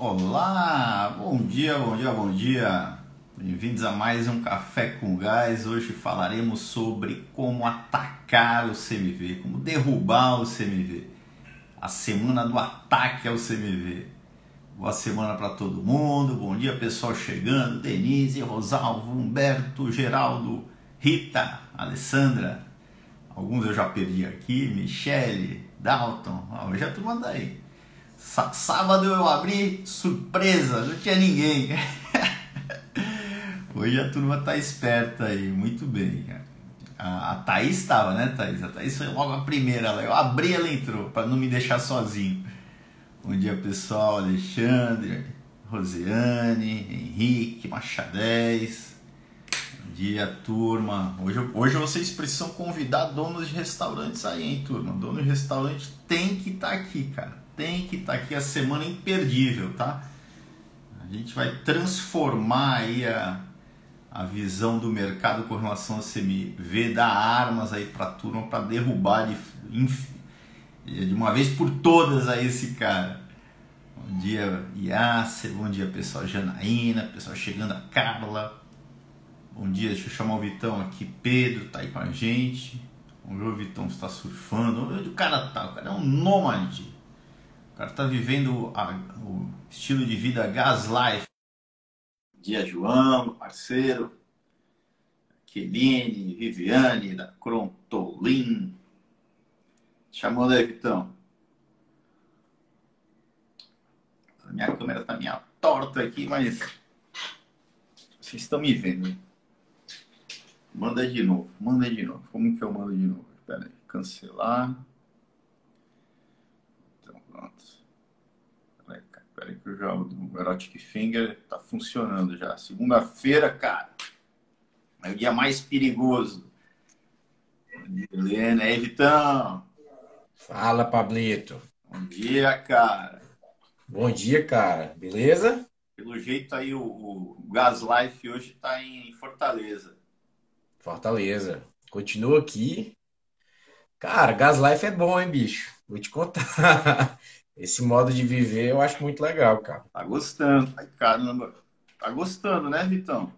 Olá, bom dia, bom dia, bom dia. Bem-vindos a mais um Café com Gás. Hoje falaremos sobre como atacar o CMV, como derrubar o CMV. A semana do ataque ao CMV. Boa semana para todo mundo. Bom dia, pessoal chegando. Denise, Rosalvo, Humberto, Geraldo, Rita, Alessandra. Alguns eu já perdi aqui. Michele, Dalton. Hoje a turma tá aí. Sábado eu abri, surpresa, não tinha ninguém. Hoje a turma tá esperta aí, muito bem. A, a Thaís estava, né, Thaís? A Thaís foi logo a primeira, eu abri, ela entrou, para não me deixar sozinho. Bom dia, pessoal. Alexandre, Rosiane, Henrique, Machadez. Bom dia, turma. Hoje, hoje vocês precisam convidar donos de restaurantes aí, hein, turma? Dono de restaurante tem que estar tá aqui, cara tem que estar tá aqui a semana imperdível, tá? A gente vai transformar aí a, a visão do mercado com relação ao CMV, dar armas aí para a turma para derrubar de, de uma vez por todas aí esse cara. Bom dia, Yasser, bom dia pessoal, Janaína, pessoal chegando, a Carla. Bom dia, deixa eu chamar o Vitão aqui, Pedro tá aí com a gente. Vamos ver o Vitão está surfando. Onde o cara tá? O cara é um nômade cara tá vivendo a, o estilo de vida gas life. Dia João, parceiro. Keline, Viviane, da Crontolin. Chamando aí, Vitão. Minha câmera tá meio torta aqui, mas vocês estão me vendo. Manda de novo, manda de novo. Como que eu mando de novo? Espera aí, cancelar. Peraí que já o Erotic Finger tá funcionando já. Segunda-feira, cara. É o dia mais perigoso. Helena, é Vitão. Fala, Pablito. Bom dia, cara. Bom dia, cara. Beleza? Pelo jeito aí, o, o Gas Life hoje tá em Fortaleza. Fortaleza. Continua aqui. Cara, Gas Life é bom, hein, bicho? Vou te contar. esse modo de viver eu acho muito legal, cara. Tá gostando. Ai, caramba. Tá gostando, né, Vitão?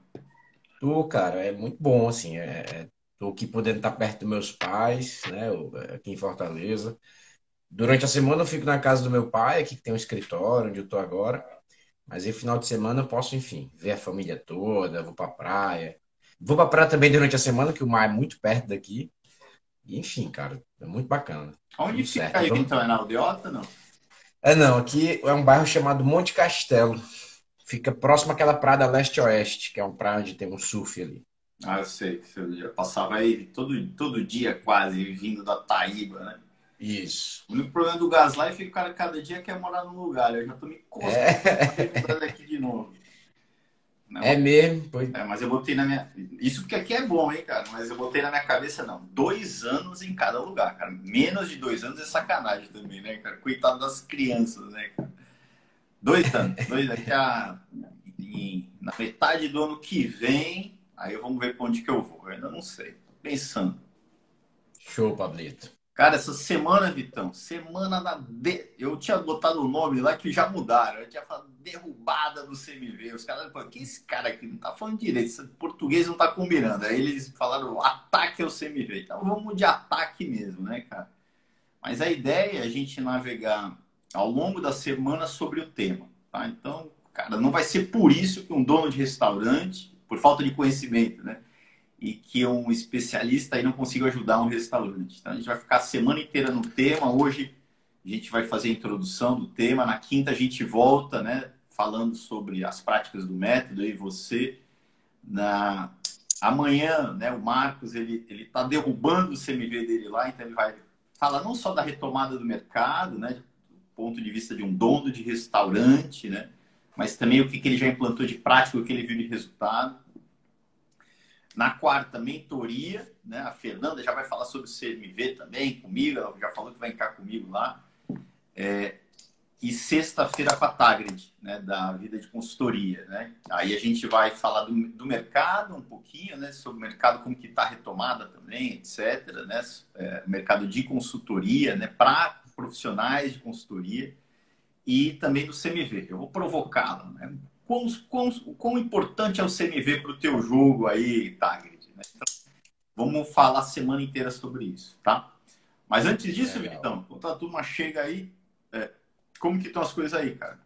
Tô, cara, é muito bom, assim. É, é tô aqui podendo estar perto dos meus pais, né, aqui em Fortaleza. Durante a semana eu fico na casa do meu pai, aqui que tem um escritório onde eu tô agora. Mas aí, final de semana, eu posso, enfim, ver a família toda, vou pra praia. Vou pra praia também durante a semana, que o mar é muito perto daqui. Enfim, cara, é muito bacana. Onde fica aí, Vamos... então? É na Aldeota, não? É não, aqui é um bairro chamado Monte Castelo. Fica próximo àquela praia leste-oeste, que é uma praia onde tem um surf ali. Ah, eu sei. Eu já passava aí todo, todo dia quase, vindo da Taíba, né? Isso. O único problema do Gaslight é que o cara cada dia quer morar num lugar. Eu já tô me coçando é... aqui de novo. Não, é mesmo? Pois... É, mas eu botei na minha. Isso porque aqui é bom, hein, cara? Mas eu botei na minha cabeça, não. Dois anos em cada lugar, cara. Menos de dois anos é sacanagem também, né, cara? Coitado das crianças, né, cara? Dois anos. Dois daqui a. na metade do ano que vem, aí vamos ver pra onde que eu vou. Eu ainda não sei. Tô pensando. Show, Pablito. Cara, essa semana, Vitão, semana da. De... Eu tinha botado o nome lá que já mudaram. Eu tinha falado derrubada do CMV. Os caras falaram, que esse cara aqui não tá falando direito, esse português não tá combinando. Aí eles falaram ataque ao CMV. Então vamos de ataque mesmo, né, cara? Mas a ideia é a gente navegar ao longo da semana sobre o tema, tá? Então, cara, não vai ser por isso que um dono de restaurante, por falta de conhecimento, né? E que um especialista aí não consiga ajudar um restaurante. Então a gente vai ficar a semana inteira no tema. Hoje a gente vai fazer a introdução do tema. Na quinta a gente volta, né, falando sobre as práticas do método e você. Na amanhã, né, o Marcos ele ele está derrubando o CMV dele lá, então ele vai falar não só da retomada do mercado, né, do ponto de vista de um dono de restaurante, né, mas também o que, que ele já implantou de prática, o que ele viu de resultado. Na quarta, mentoria, né? A Fernanda já vai falar sobre o CMV também comigo, ela já falou que vai entrar comigo lá. É, e sexta-feira com a Tagrid, né, da vida de consultoria, né? Aí a gente vai falar do, do mercado um pouquinho, né, sobre o mercado como que está retomada também, etc, né? É, mercado de consultoria, né, para profissionais de consultoria. e também do CMV. Eu vou provocá-la. Né? Quão, quão, quão, importante é o CMV para o teu jogo aí, Tagrid? Né? Então, vamos falar a semana inteira sobre isso, tá? Mas antes disso, é, Vitão, quando a turma chega aí, é, como que estão as coisas aí, cara?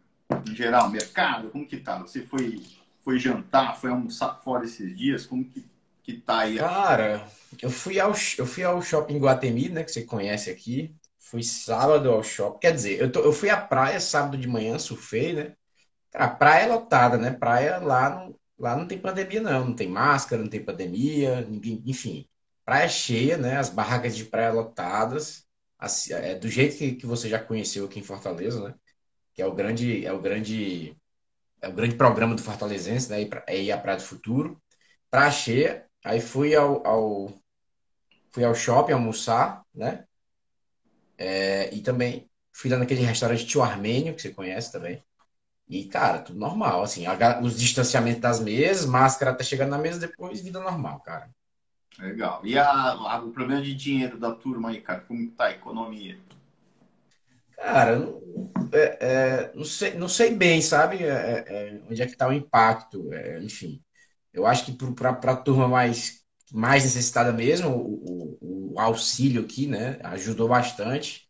Em geral, mercado, como que tá? Você foi, foi jantar, foi almoçar fora esses dias? Como que, que tá aí? Cara, eu fui ao, eu fui ao shopping Guatemi, né, que você conhece aqui. Fui sábado ao shopping. Quer dizer, eu, tô, eu fui à praia sábado de manhã, surfei, né? Praia lotada, né? Praia lá não, lá não tem pandemia, não. Não tem máscara, não tem pandemia, ninguém, enfim. Praia cheia, né? As barracas de praia lotadas. Assim, é, do jeito que, que você já conheceu aqui em Fortaleza, né? Que é o grande, é o grande, é o grande programa do Fortalezense, né? É ir à Praia do Futuro. Praia cheia. Aí fui ao, ao fui ao shopping almoçar, né? É, e também fui lá naquele restaurante Tio Armênio, que você conhece também. E, cara, tudo normal, assim, os distanciamentos das mesas, máscara até chegando na mesa, depois vida normal, cara. Legal. E a, a, o problema de dinheiro da turma aí, cara, como tá a economia? Cara, não, é, é, não, sei, não sei bem, sabe, é, é onde é que tá o impacto, é, enfim. Eu acho que para a turma mais, mais necessitada mesmo, o, o, o auxílio aqui, né, ajudou bastante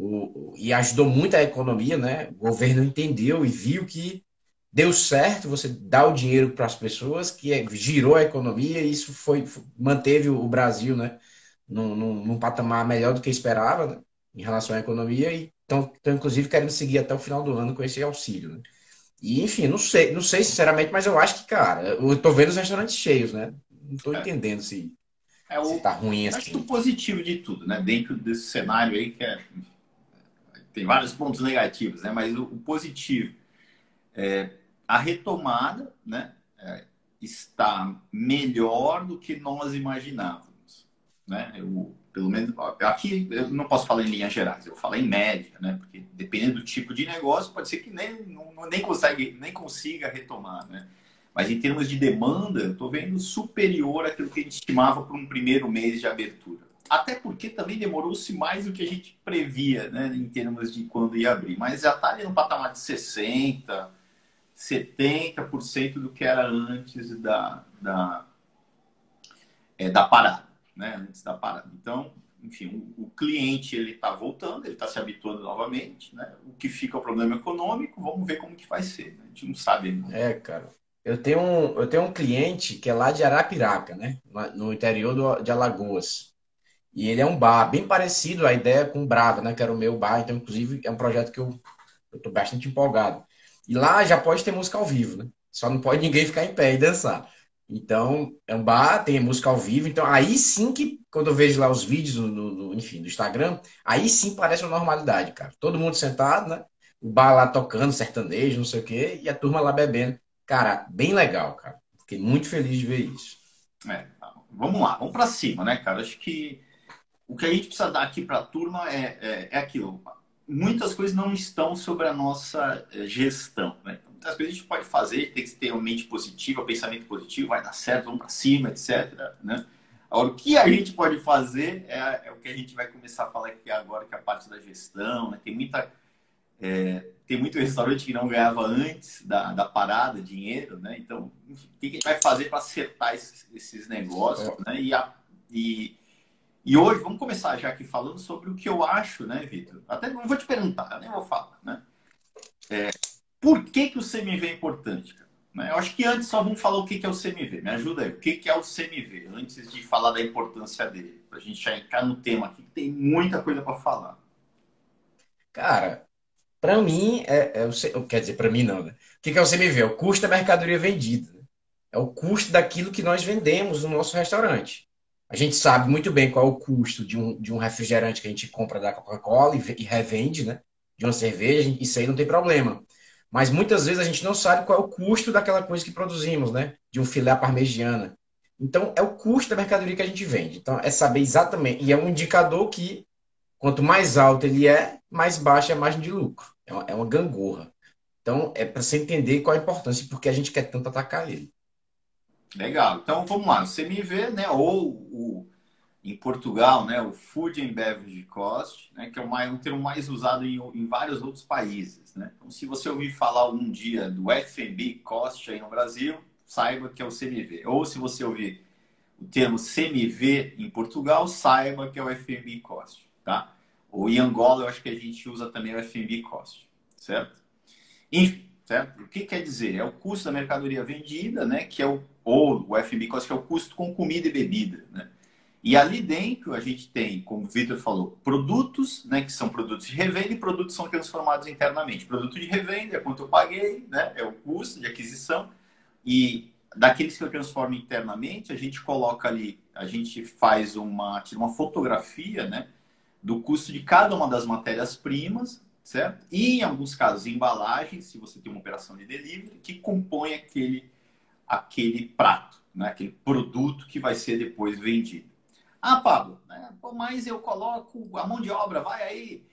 o, e ajudou muito a economia, né? O governo entendeu e viu que deu certo você dar o dinheiro para as pessoas, que é, girou a economia e isso foi manteve o Brasil, né? Num, num, num patamar melhor do que esperava né? em relação à economia e estão, inclusive querendo seguir até o final do ano com esse auxílio. Né? E enfim, não sei, não sei sinceramente, mas eu acho que, cara, eu tô vendo os restaurantes cheios, né? Não tô é. entendendo se, é o, se tá ruim assim. Acho que o positivo de tudo, né? Dentro desse cenário aí que é tem vários pontos negativos, né? Mas o, o positivo é a retomada, né? É, está melhor do que nós imaginávamos, né? Eu, pelo menos aqui eu não posso falar em linhas gerais, eu falo em média, né? Porque dependendo do tipo de negócio, pode ser que nem não, nem consegue nem consiga retomar, né? Mas em termos de demanda, eu estou vendo superior àquilo que a gente estimava para um primeiro mês de abertura. Até porque também demorou-se mais do que a gente previa, né, em termos de quando ia abrir. Mas já está ali no patamar de 60%, 70% do que era antes da, da, é, da parada, né? Antes da parada. Então, enfim, o, o cliente ele está voltando, ele está se habituando novamente, né? O que fica o problema econômico, vamos ver como que vai ser. Né? A gente não sabe ainda. É, cara. Eu tenho, um, eu tenho um cliente que é lá de Arapiraca, né? No interior do, de Alagoas. E ele é um bar bem parecido a ideia com o Brava, né? Que era o meu bar. Então, inclusive, é um projeto que eu estou bastante empolgado. E lá já pode ter música ao vivo, né? Só não pode ninguém ficar em pé e dançar. Então, é um bar, tem música ao vivo. Então, aí sim que, quando eu vejo lá os vídeos, no, no, enfim, do Instagram, aí sim parece uma normalidade, cara. Todo mundo sentado, né? O bar lá tocando sertanejo, não sei o quê, e a turma lá bebendo. Cara, bem legal, cara. Fiquei muito feliz de ver isso. É, vamos lá, vamos para cima, né, cara? Acho que o que a gente precisa dar aqui para a turma é, é, é, aquilo. Muitas coisas não estão sobre a nossa eh, gestão. Né? Então, muitas coisas a gente pode fazer, tem que ter uma mente positiva, pensamento positivo, vai dar certo, vamos para cima, etc. Né? Agora, o que a gente pode fazer é, é, o que a gente vai começar a falar aqui agora, que é a parte da gestão. Né? Tem, muita, é, tem muito restaurante que não ganhava antes da, da parada dinheiro. Né? Então, enfim, o que a gente vai fazer para acertar esses, esses negócios é. né? e, a, e e hoje, vamos começar já aqui falando sobre o que eu acho, né, Vitor? Até não vou te perguntar, eu nem vou falar, né? É, por que, que o CMV é importante? Né? Eu acho que antes só vamos falar o que, que é o CMV. Me ajuda aí. O que, que é o CMV? Antes de falar da importância dele. Para a gente já entrar no tema aqui, que tem muita coisa para falar. Cara, para mim, é, é o, quer dizer, para mim não, né? O que, que é o CMV? É o custo da mercadoria vendida. Né? É o custo daquilo que nós vendemos no nosso restaurante. A gente sabe muito bem qual é o custo de um, de um refrigerante que a gente compra da Coca-Cola e, e, revende, né? De uma cerveja, isso aí não tem problema. Mas muitas vezes a gente não sabe qual é o custo daquela coisa que produzimos, né? De um filé parmegiana. Então, é o custo da mercadoria que a gente vende. Então, é saber exatamente. E é um indicador que, quanto mais alto ele é, mais baixa é a margem de lucro. É uma, é uma gangorra. Então, é para você entender qual a importância e por que a gente quer tanto atacar ele. Legal. Então vamos lá. O CMV, né? Ou o, em Portugal, né, o Food and Beverage Cost, né, que é um termo mais usado em, em, vários outros países. Né? Então, se você ouvir falar algum dia do F&B Cost aí no Brasil, saiba que é o CMV. Ou se você ouvir o termo CMV em Portugal, saiba que é o F&B Cost. Tá? Ou em Angola, eu acho que a gente usa também o F&B Cost, certo? Enfim, certo? O que quer dizer? É o custo da mercadoria vendida, né, que é o, ou o Cost, que é o custo com comida e bebida, né? E ali dentro a gente tem, como o Vitor falou, produtos, né, que são produtos de revenda e produtos são transformados internamente. Produto de revenda é quanto eu paguei, né, é o custo de aquisição. E daqueles que eu transformo internamente, a gente coloca ali, a gente faz uma, uma fotografia, né, do custo de cada uma das matérias-primas, certo? E em alguns casos, embalagens, se você tem uma operação de delivery, que compõe aquele, aquele prato, né, aquele produto que vai ser depois vendido. Ah, Pablo, né? Pô, mas eu coloco a mão de obra, vai aí,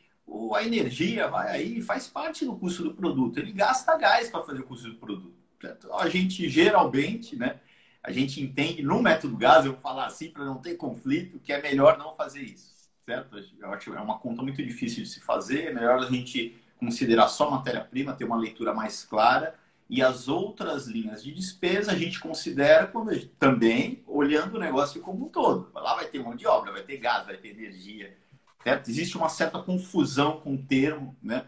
a energia, vai aí, faz parte do custo do produto. Ele gasta gás para fazer o custo do produto. Certo? A gente geralmente, né? A gente entende no método gás, eu vou falar assim para não ter conflito, que é melhor não fazer isso. Certo? Eu acho é uma conta muito difícil de se fazer, é melhor a gente considerar só matéria-prima, ter uma leitura mais clara e as outras linhas de despesa a gente considera também olhando o negócio como um todo. Lá vai ter mão de obra, vai ter gás, vai ter energia. Certo? Existe uma certa confusão com o termo, né?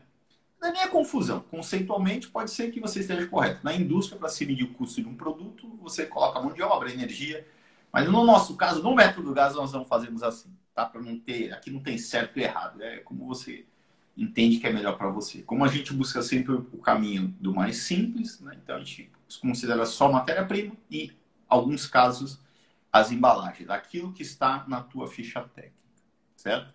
Não é nem a confusão. Conceitualmente, pode ser que você esteja correto. Na indústria, para se medir o custo de um produto, você coloca mão de obra, energia. Mas no nosso caso, no método gás, nós não fazemos assim. Tá? Para não ter. Aqui não tem certo e errado. É como você entende que é melhor para você. Como a gente busca sempre o caminho do mais simples, né? então a gente considera só matéria-prima e, alguns casos, as embalagens, aquilo que está na tua ficha técnica, certo?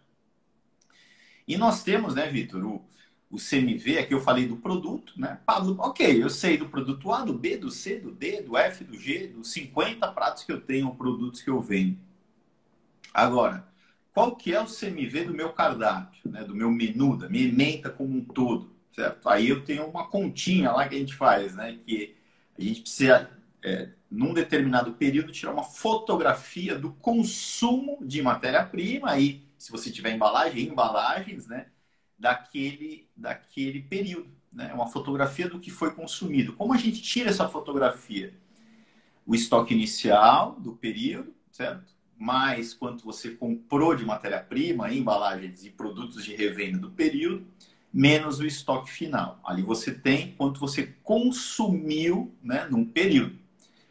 E nós temos, né, Vitor, o, o CMV, aqui eu falei do produto, né? Pablo, ok, eu sei do produto A, do B, do C, do D, do F, do G, dos 50 pratos que eu tenho, produtos que eu vendo. Agora, qual que é o CMV do meu cardápio, né? do meu menu, da minha emenda como um todo, certo? Aí eu tenho uma continha lá que a gente faz, né? Que a gente precisa, é, num determinado período, tirar uma fotografia do consumo de matéria-prima, aí, se você tiver embalagem, embalagens, né? Daquele, daquele período, né? Uma fotografia do que foi consumido. Como a gente tira essa fotografia? O estoque inicial do período, certo? Mais quanto você comprou de matéria-prima, embalagens e produtos de revenda do período, menos o estoque final. Ali você tem quanto você consumiu né, num período.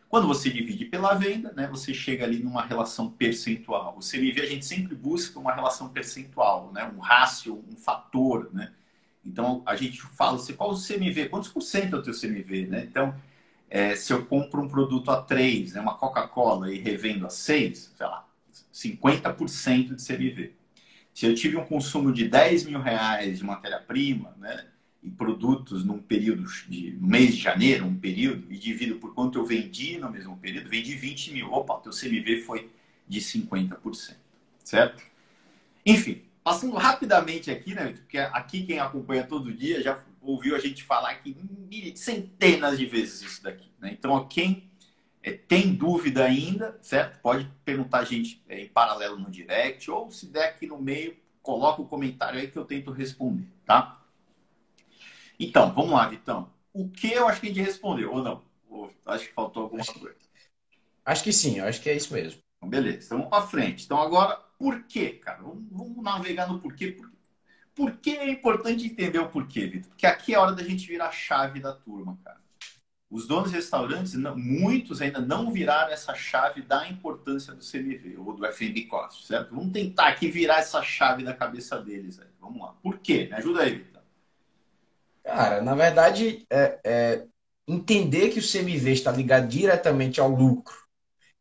Quando você divide pela venda, né, você chega ali numa relação percentual. O CMV a gente sempre busca uma relação percentual, né, um rácio, um fator. Né? Então a gente fala assim, qual o CMV? Quantos por cento é o teu CMV? Né? Então é, se eu compro um produto a 3, né, uma Coca-Cola, e revendo a 6, sei lá, 50% de CMV. Se eu tive um consumo de 10 mil reais de matéria-prima, né, e produtos num período de mês de janeiro, um período, e divido por quanto eu vendi no mesmo período, vendi 20 mil. Opa, teu CMV foi de 50%. Certo? Enfim, passando rapidamente aqui, né? Porque aqui quem acompanha todo dia já ouviu a gente falar aqui centenas de vezes isso daqui. Né? Então, quem é, tem dúvida ainda, certo? Pode perguntar a gente é, em paralelo no direct, ou se der aqui no meio, coloca o um comentário aí que eu tento responder, tá? Então, vamos lá, Vitão. O que eu acho que a gente respondeu, ou não? Ou acho que faltou alguma acho, coisa. Acho que sim, acho que é isso mesmo. Então, beleza, então vamos para frente. Então, agora, por quê, cara? Vamos, vamos navegar no porquê. Por por que é importante entender o porquê, Vitor? Porque aqui é a hora da gente virar a chave da turma, cara. Os donos de restaurantes, muitos ainda não viraram essa chave da importância do CMV ou do F&B Cost, certo? Vamos tentar aqui virar essa chave da cabeça deles. Aí. Vamos lá. Por quê? Me ajuda aí, Vitor. Cara, na verdade, é, é entender que o CMV está ligado diretamente ao lucro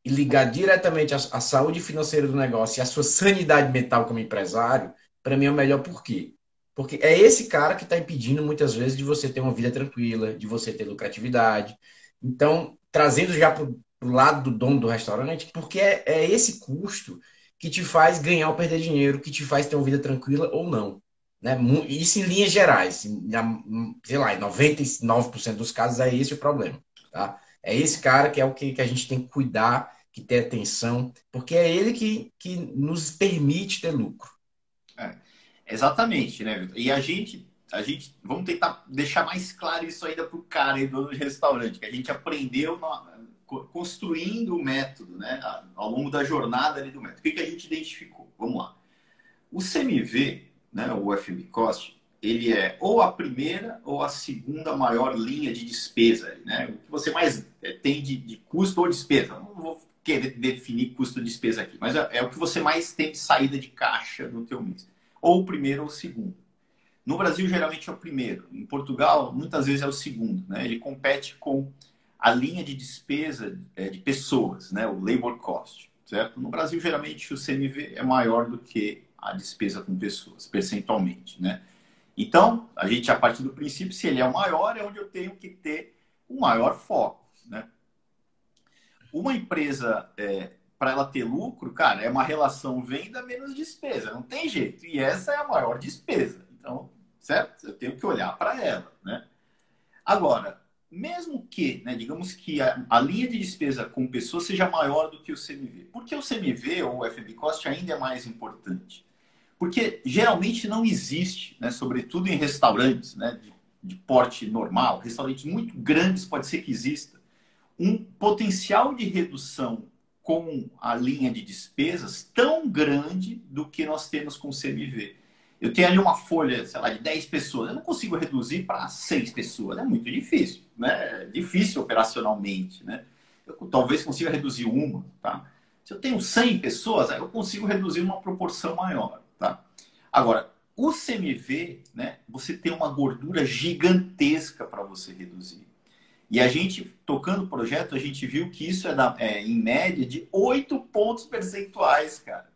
e ligar diretamente à saúde financeira do negócio e à sua sanidade mental como empresário para mim é o melhor por quê? Porque é esse cara que está impedindo muitas vezes de você ter uma vida tranquila, de você ter lucratividade. Então, trazendo já para o lado do dono do restaurante, porque é, é esse custo que te faz ganhar ou perder dinheiro, que te faz ter uma vida tranquila ou não. Né? Isso em linhas gerais, sei lá, em 99% dos casos é esse o problema. Tá? É esse cara que é o que, que a gente tem que cuidar que ter atenção, porque é ele que, que nos permite ter lucro. Exatamente, né, Vitor? E a gente, a gente, vamos tentar deixar mais claro isso ainda para o cara aí do restaurante, que a gente aprendeu na, construindo o método, né, ao longo da jornada ali do método. O que, que a gente identificou? Vamos lá. O CMV, né, o FB Cost, ele é ou a primeira ou a segunda maior linha de despesa, né? O que você mais é, tem de, de custo ou despesa. Não vou querer definir custo de despesa aqui, mas é, é, o que você mais tem de saída de caixa no teu mês. Ou o primeiro ou o segundo. No Brasil, geralmente é o primeiro. Em Portugal, muitas vezes é o segundo. Né? Ele compete com a linha de despesa é, de pessoas, né? o labor cost. Certo? No Brasil, geralmente, o CMV é maior do que a despesa com pessoas, percentualmente. Né? Então, a gente, a partir do princípio, se ele é o maior, é onde eu tenho que ter o maior foco. Né? Uma empresa, é, para ela ter lucro, cara, é uma relação venda menos despesa, não tem jeito. E essa é a maior despesa. Então, certo? Eu tenho que olhar para ela. Né? Agora, mesmo que, né, digamos que a, a, linha de despesa com pessoas seja maior do que o CMV, porque o CMV ou o FB Cost ainda é mais importante? Porque geralmente não existe, né, sobretudo em restaurantes né, de, de porte normal, restaurantes muito grandes, pode ser que exista, um potencial de redução com a linha de despesas tão grande do que nós temos com o CMV. Eu tenho ali uma folha, sei lá, de 10 pessoas, eu não consigo reduzir para 6 pessoas, é muito difícil, né? É difícil operacionalmente, né? Eu talvez consiga reduzir uma, tá? Se eu tenho 100 pessoas, eu consigo reduzir uma proporção maior. Tá? Agora, o CMV, né, você tem uma gordura gigantesca para você reduzir. E a gente, tocando o projeto, a gente viu que isso é, da, é em média de 8 pontos percentuais, cara.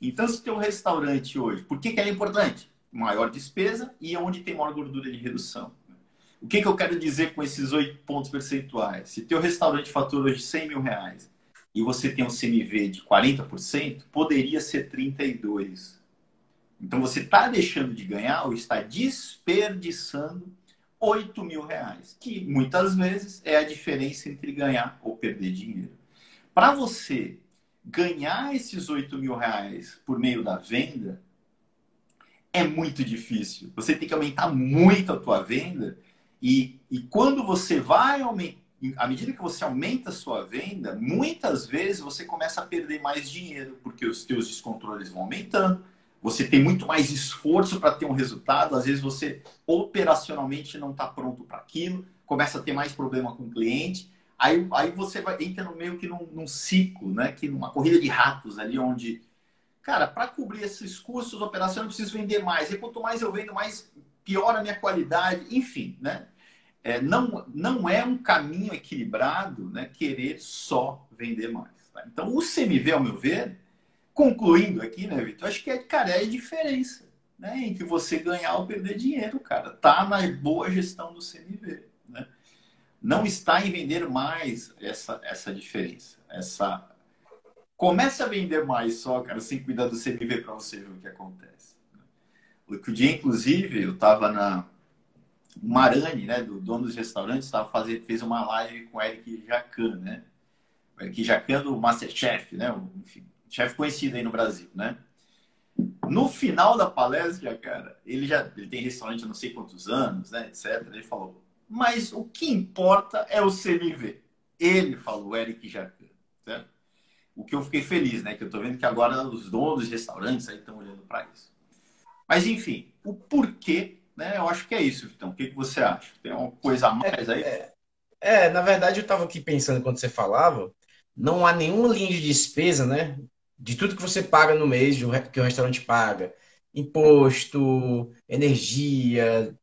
Então, se tem um restaurante hoje, por que, que é importante? Maior despesa e onde tem maior gordura de redução. O que, que eu quero dizer com esses 8 pontos percentuais? Se teu restaurante fatura hoje 100 mil reais e você tem um CMV de 40%, poderia ser 32%. Então você está deixando de ganhar ou está desperdiçando 8 mil reais, que muitas vezes é a diferença entre ganhar ou perder dinheiro. Para você ganhar esses 8 mil reais por meio da venda, é muito difícil. Você tem que aumentar muito a tua venda e, e quando você vai aumentar, à medida que você aumenta a sua venda, muitas vezes você começa a perder mais dinheiro, porque os teus descontroles vão aumentando, você tem muito mais esforço para ter um resultado, às vezes você operacionalmente não está pronto para aquilo, começa a ter mais problema com o cliente, aí, aí você vai, entra no meio que num, num ciclo, né? que numa corrida de ratos ali, onde, cara, para cobrir esses custos operacionais eu preciso vender mais, e quanto mais eu vendo, mais piora a minha qualidade, enfim, né? É, não, não é um caminho equilibrado né, querer só vender mais. Tá? Então, o CMV, ao meu ver, concluindo aqui, né, Vitor? Acho que, é, cara, é a diferença né, entre você ganhar ou perder dinheiro, cara. Tá na boa gestão do CMV, né? Não está em vender mais essa, essa diferença. Essa... Comece a vender mais só, cara, sem cuidar do CMV para você ver o que acontece. O dia, inclusive, eu estava na Marani, né, do dono dos restaurantes, tava fazendo, fez uma live com o Eric Jacan, né? O Eric Jacan do Masterchef, né? Enfim, chefe conhecido aí no Brasil, né? No final da palestra, cara, ele já ele tem restaurante há não sei quantos anos, né, etc. Ele falou, mas o que importa é o CMV. Ele falou, Eric Jacan, certo? O que eu fiquei feliz, né? Que eu tô vendo que agora os donos dos restaurantes aí estão olhando para isso. Mas enfim, o porquê, né? Eu acho que é isso, então. O que, que você acha? Tem uma coisa a mais aí? É, é, é na verdade, eu estava aqui pensando quando você falava, não há nenhuma linha de despesa, né? De tudo que você paga no mês, que o restaurante paga, imposto, energia,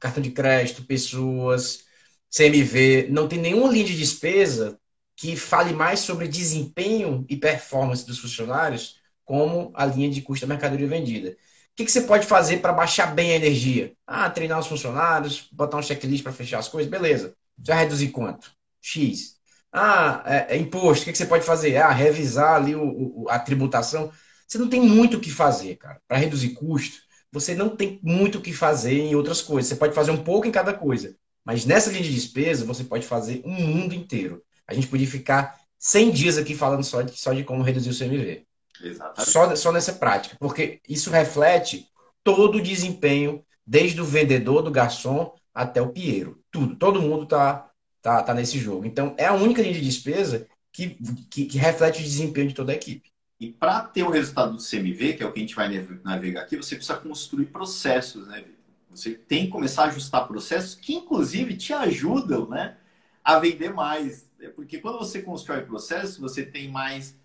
cartão de crédito, pessoas, CMV, não tem nenhuma linha de despesa que fale mais sobre desempenho e performance dos funcionários como a linha de custo da mercadoria vendida. O que, que você pode fazer para baixar bem a energia? Ah, treinar os funcionários, botar um checklist para fechar as coisas, beleza. Já reduzir quanto? X. Ah, é, é imposto, o que, que, você pode fazer? Ah, revisar ali o, o, a tributação. Você não tem muito o que fazer, cara. Para reduzir custo, você não tem muito o que fazer em outras coisas. Você pode fazer um pouco em cada coisa. Mas nessa linha de despesa, você pode fazer um mundo inteiro. A gente podia ficar 100 dias aqui falando só de, só de como reduzir o CMV. Exatamente. Só, só nessa prática, porque isso reflete todo o desempenho, desde o vendedor, do garçom, até o Piero. Tudo. Todo mundo tá, tá, tá nesse jogo. Então, é a única linha de despesa que, que, que reflete o desempenho de toda a equipe. E para ter o resultado do CMV, que é o que a gente vai navegar aqui, você precisa construir processos, né, Você tem que começar a ajustar processos que, inclusive, te ajudam né, a vender mais. Porque quando você constrói processos, você tem mais.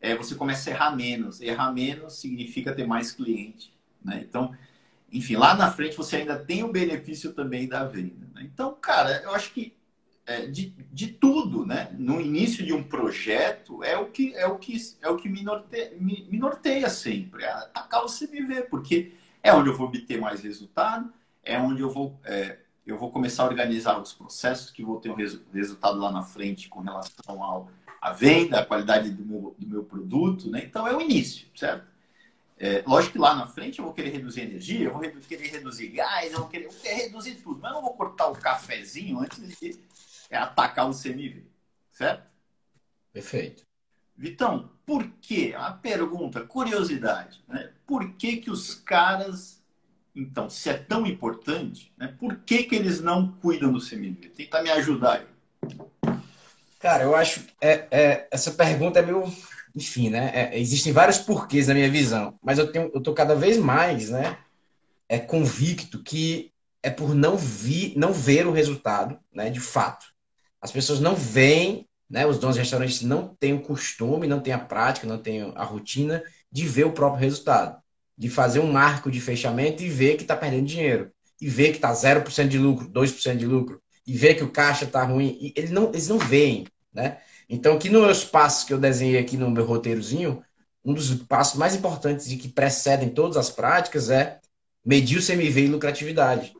É, você começa a errar menos. Errar menos significa ter mais cliente. Né? Então, enfim, lá na frente você ainda tem o benefício também da venda. Né? Então, cara, eu acho que é, de, de tudo, né? No início de um projeto é o que é o que é o que me norteia, me, me norteia sempre, é atacar o CMV, porque é onde eu vou obter mais resultado, é onde eu vou é, eu vou começar a organizar os processos que vou ter um resu resultado lá na frente com relação ao a venda, a qualidade do meu, do meu produto, né? Então é o início, certo? É, lógico que lá na frente eu vou querer reduzir energia, eu vou querer reduzir gás, eu vou querer, eu vou querer reduzir tudo, mas eu não vou cortar o cafezinho antes de é atacar o CMV, certo? Perfeito. Vitão, por que? A pergunta, curiosidade, né? Por que que os caras, então, se é tão importante, né? Por que que eles não cuidam do CMV? Tenta me ajudar aí. Cara, eu acho é, é essa pergunta é meio, enfim, né? É, existem vários porquês na minha visão, mas eu tenho, eu tô cada vez mais, né? É convicto que é por não vi, não ver o resultado, né? De fato. As pessoas não veem, né? Os donos de restaurantes não têm o costume, não têm a prática, não têm a rotina de ver o próprio resultado, de fazer um marco de fechamento e ver que está perdendo dinheiro, e ver que está 0% de lucro, 2% de lucro, e ver que o caixa está ruim. E eles não, eles não veem, né? Então, aqui nos passos que eu desenhei aqui no meu roteirozinho, um dos passos mais importantes e que precedem todas as práticas é medir o CMV e lucratividade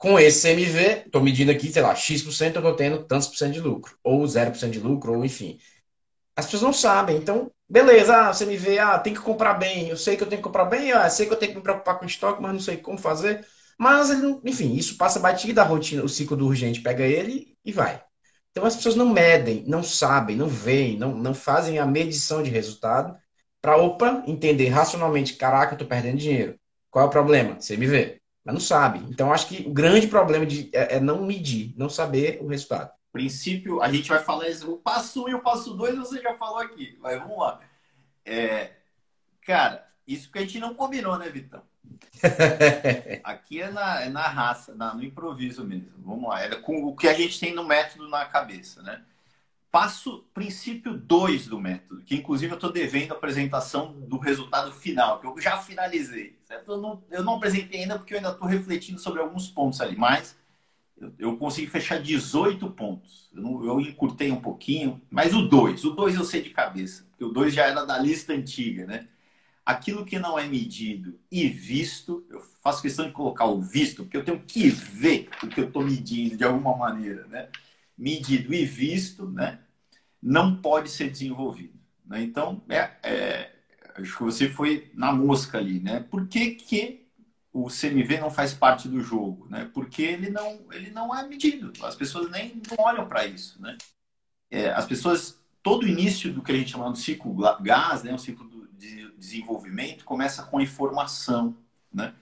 com esse CMV, estou medindo aqui, sei lá, X%, eu estou tendo tantos por cento de lucro, ou 0% de lucro, ou enfim. As pessoas não sabem, então, beleza, ah, CMV, ah, tem que comprar bem, eu sei que eu tenho que comprar bem, ah, sei que eu tenho que me preocupar com estoque, mas não sei como fazer. Mas, enfim, isso passa batida a rotina, o ciclo do urgente pega ele e vai. Então as pessoas não medem, não sabem, não veem, não, não fazem a medição de resultado para, opa, entender racionalmente, caraca, eu estou perdendo dinheiro. Qual é o problema? CMV não sabe. Então, acho que o grande problema de, é, é, não medir, não saber o resultado. Princípio, a gente vai falar o passo 1 um e o passo 2 você já falou aqui. Mas vamos lá. É, cara, isso que a gente não combinou, né, Vitão? aqui é na, é na raça, na, no improviso mesmo. Vamos lá. É com o que a gente tem no método na cabeça, né? Passo princípio 2 do método, que inclusive eu estou devendo a apresentação do resultado final, que eu já finalizei. Certo? Eu, não, eu não apresentei ainda porque eu ainda estou refletindo sobre alguns pontos ali, mas eu, eu consegui fechar 18 pontos. Eu, não, eu encurtei um pouquinho, mas o 2, o 2 eu sei de cabeça, porque o 2 já era da lista antiga, né? Aquilo que não é medido e visto, eu faço questão de colocar o visto, porque eu tenho que ver o que eu estou medindo de alguma maneira, né? Medido e visto, né, não pode ser desenvolvido. Né? Então, é, é, acho que você foi na mosca ali. Né? Por que, que o CMV não faz parte do jogo? Né? Porque ele não, ele não é medido. As pessoas nem olham para isso. Né? É, as pessoas, todo início do que a gente chama de ciclo gás, né, o ciclo de desenvolvimento, começa com informação. Né?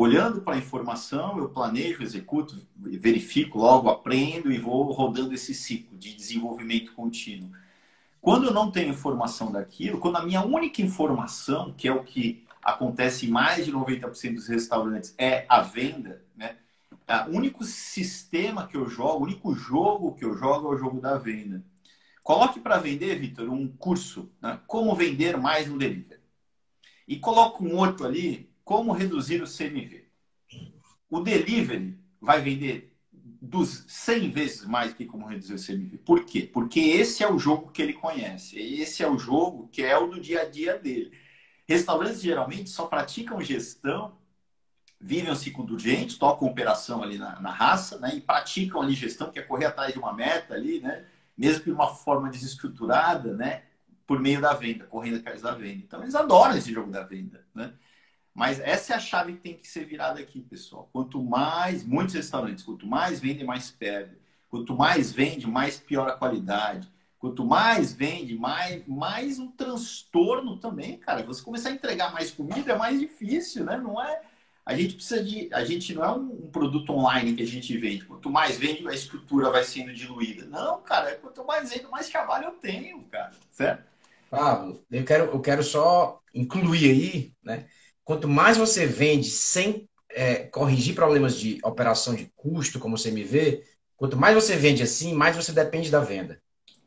Olhando para a informação, eu planejo, executo, verifico, logo aprendo e vou rodando esse ciclo de desenvolvimento contínuo. Quando eu não tenho informação daquilo, quando a minha única informação, que é o que acontece em mais de 90% dos restaurantes, é a venda, né? O único sistema que eu jogo, o único jogo que eu jogo é o jogo da venda. Coloque para vender, Vitor, um curso, né? como vender mais no delivery. E coloque um outro ali, como reduzir o CMV? O delivery vai vender dos 100 vezes mais que como reduzir o CMV. Por quê? Porque esse é o jogo que ele conhece. Esse é o jogo que é o do dia a dia dele. Restaurantes geralmente só praticam gestão, vivem o ciclo do urgente, tocam operação ali na, na raça, né? E praticam ali gestão, que é correr atrás de uma meta ali, né? Mesmo de uma forma desestruturada, né? Por meio da venda, correndo atrás da venda. Então eles adoram esse jogo da venda, né? Mas essa é a chave que tem que ser virada aqui, pessoal. Quanto mais, muitos restaurantes, quanto mais vende, mais perde. Quanto mais vende, mais piora a qualidade. Quanto mais vende, mais, mais um transtorno também, cara. Você começar a entregar mais comida é mais difícil, né? Não é. A gente precisa de. A gente não é um, um produto online que a gente vende. Quanto mais vende, a estrutura vai sendo diluída. Não, cara. Quanto mais vendo, mais trabalho eu tenho, cara. Certo? Pablo, eu quero, eu quero só incluir aí, né? Quanto mais você vende sem é, corrigir problemas de operação de custo, como você me vê, quanto mais você vende assim, mais você depende da venda.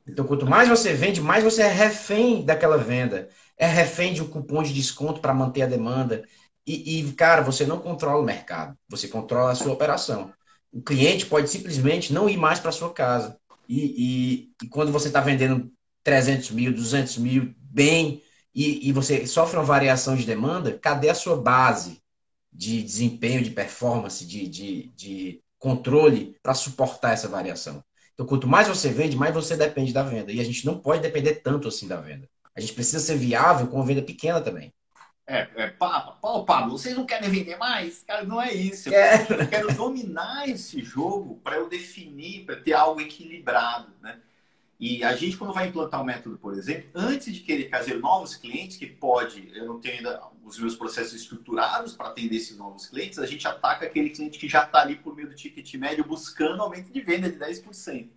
Então, quanto mais você vende, mais você é refém daquela venda. É refém de um cupom de desconto para manter a demanda. E, e, cara, você não controla o mercado, você controla a sua operação. O cliente pode simplesmente não ir mais para sua casa. E, e, e, quando você está vendendo 300 mil, 200 mil, bem, e, você sofre uma variação de demanda, cadê a sua base de desempenho, de performance, de, de, de controle para suportar essa variação? Então, quanto mais você vende, mais você depende da venda. E a gente não pode depender tanto assim da venda. A gente precisa ser viável com uma venda pequena também. É, é Paulo, Pablo, vocês não querem vender mais? Cara, não é isso. Eu, é. quero, eu quero dominar esse jogo para eu definir, para ter algo equilibrado, né? E a gente, quando vai implantar um método, por exemplo, antes de querer trazer novos clientes, que pode, eu não tenho ainda os meus processos estruturados para atender esses novos clientes, a gente ataca aquele cliente que já está ali por meio do ticket médio buscando aumento de venda de 10%.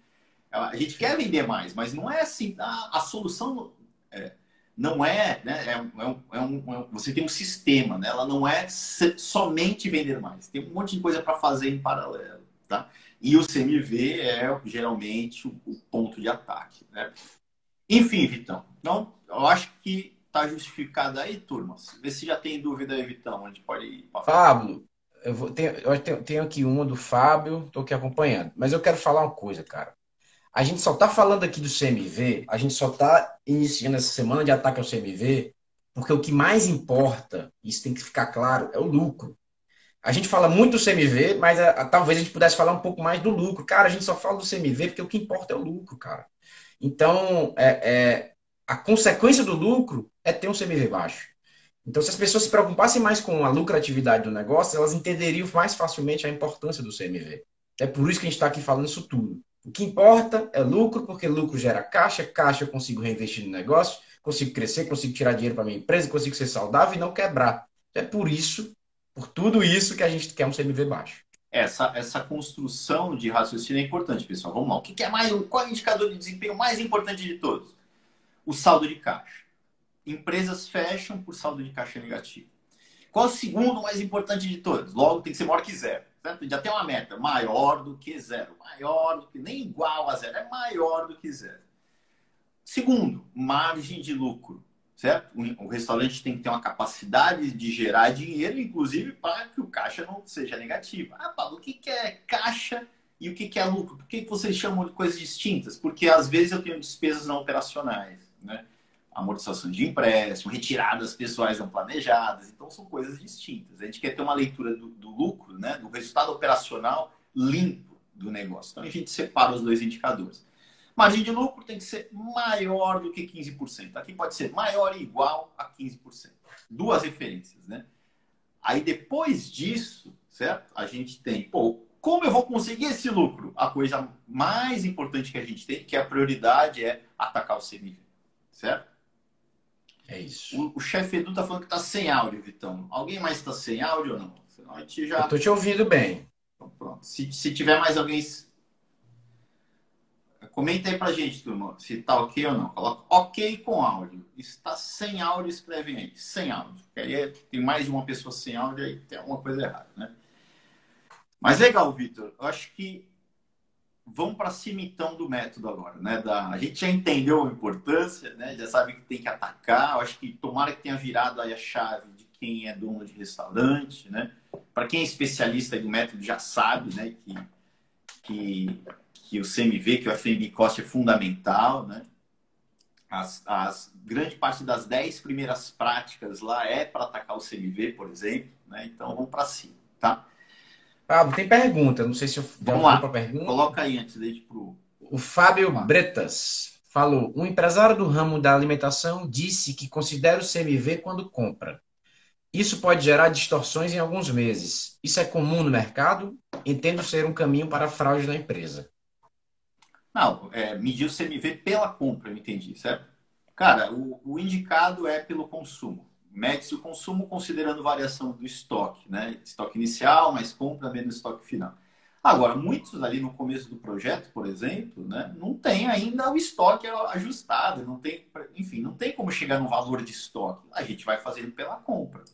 A gente quer vender mais, mas não é assim. A, a solução é, não é, né? É, é, um, é, um, é um, você tem um sistema, né? Ela não é somente vender mais. Tem um monte de coisa para fazer em paralelo, tá? E o CMV é geralmente o, ponto de ataque, né? Enfim, Vitão. Então, eu acho que está justificado aí, turma. Vê se já tem dúvida aí, Vitão. A gente pode ir para Fábio, eu, vou, tenho, eu tenho, tenho aqui uma do Fábio, estou aqui acompanhando. Mas eu quero falar uma coisa, cara. A gente só está falando aqui do CMV, a gente só está iniciando essa semana de ataque ao CMV, porque o que mais importa, isso tem que ficar claro, é o lucro. A gente fala muito do CMV, mas a, a, talvez a gente pudesse falar um pouco mais do lucro. Cara, a gente só fala do CMV porque o que importa é o lucro, cara. Então, é, é, a consequência do lucro é ter um CMV baixo. Então, se as pessoas se preocupassem mais com a lucratividade do negócio, elas entenderiam mais facilmente a importância do CMV. É por isso que a gente está aqui falando isso tudo. O que importa é lucro, porque lucro gera caixa, caixa eu consigo reinvestir no negócio, consigo crescer, consigo tirar dinheiro para minha empresa, consigo ser saudável e não quebrar. É por isso por tudo isso que a gente quer um CMV baixo. Essa, essa construção de raciocínio é importante, pessoal. Vamos lá. O que é mais, qual é o indicador de desempenho mais importante de todos? O saldo de caixa. Empresas fecham por saldo de caixa negativo. Qual é o segundo mais importante de todos? Logo, tem que ser maior que zero. Certo? Já tem uma meta maior do que zero. Maior do que, nem igual a zero, é maior do que zero. Segundo, margem de lucro certo? O restaurante tem que ter uma capacidade de gerar dinheiro, inclusive para que o caixa não seja negativo. Ah, Pablo, o que é caixa e o que é lucro? Por que vocês chamam de coisas distintas? Porque às vezes eu tenho despesas não operacionais, né? Amortização de empréstimo, retiradas pessoais não planejadas, então são coisas distintas. A gente quer ter uma leitura do, do lucro, né? do resultado operacional limpo do negócio. Então a gente separa os dois indicadores. Margem de lucro tem que ser maior do que 15%. Aqui pode ser maior e igual a 15%. Duas referências, né? Aí depois disso, certo? A gente tem, pô, como eu vou conseguir esse lucro? A coisa mais importante que a gente tem, que é a prioridade, é atacar o CMV, certo? É isso. O, o chefe Edu tá falando que tá sem áudio, Vitão. Alguém mais tá sem áudio ou não? Senão a gente já... Eu tô te ouvindo bem. Então, pronto. Se, se tiver mais alguém Comenta aí pra gente, turma, se tá ok ou não. Coloca ok com áudio. Está sem áudio, escreve aí. Sem áudio. Aí tem mais de uma pessoa sem áudio, aí tem alguma coisa errada, né? Mas legal, Vitor. Eu acho que vamos para cima então do método agora, né? Da... A gente já entendeu a importância, né? Já sabe que tem que atacar. Eu acho que tomara que tenha virado aí a chave de quem é dono de restaurante, né? Para quem é especialista do método já sabe, né? Que, que que o CMV, que o FMB Cost é fundamental, né? As, as, grande parte das 10 primeiras práticas lá é para atacar o CMV, por exemplo, né? Então vamos para cima, tá? Pablo, tem pergunta, não sei se eu vamos lá. para pergunta. Coloca aí antes de ir pro O Fábio Bretas falou: "Um empresário do ramo da alimentação disse que considera o CMV quando compra. Isso pode gerar distorções em alguns meses. Isso é comum no mercado? Entendo ser um caminho para a fraude da empresa." Não, é, medir o CMV pela compra, eu entendi, certo? Cara, o, o indicado é pelo consumo. Mede-se o consumo considerando variação do estoque, né? Estoque inicial, mais compra, menos estoque final. Agora, muitos ali no começo do projeto, por exemplo, né, não tem ainda o estoque ajustado, não tem, enfim, não tem como chegar no valor de estoque. A gente vai fazendo pela compra.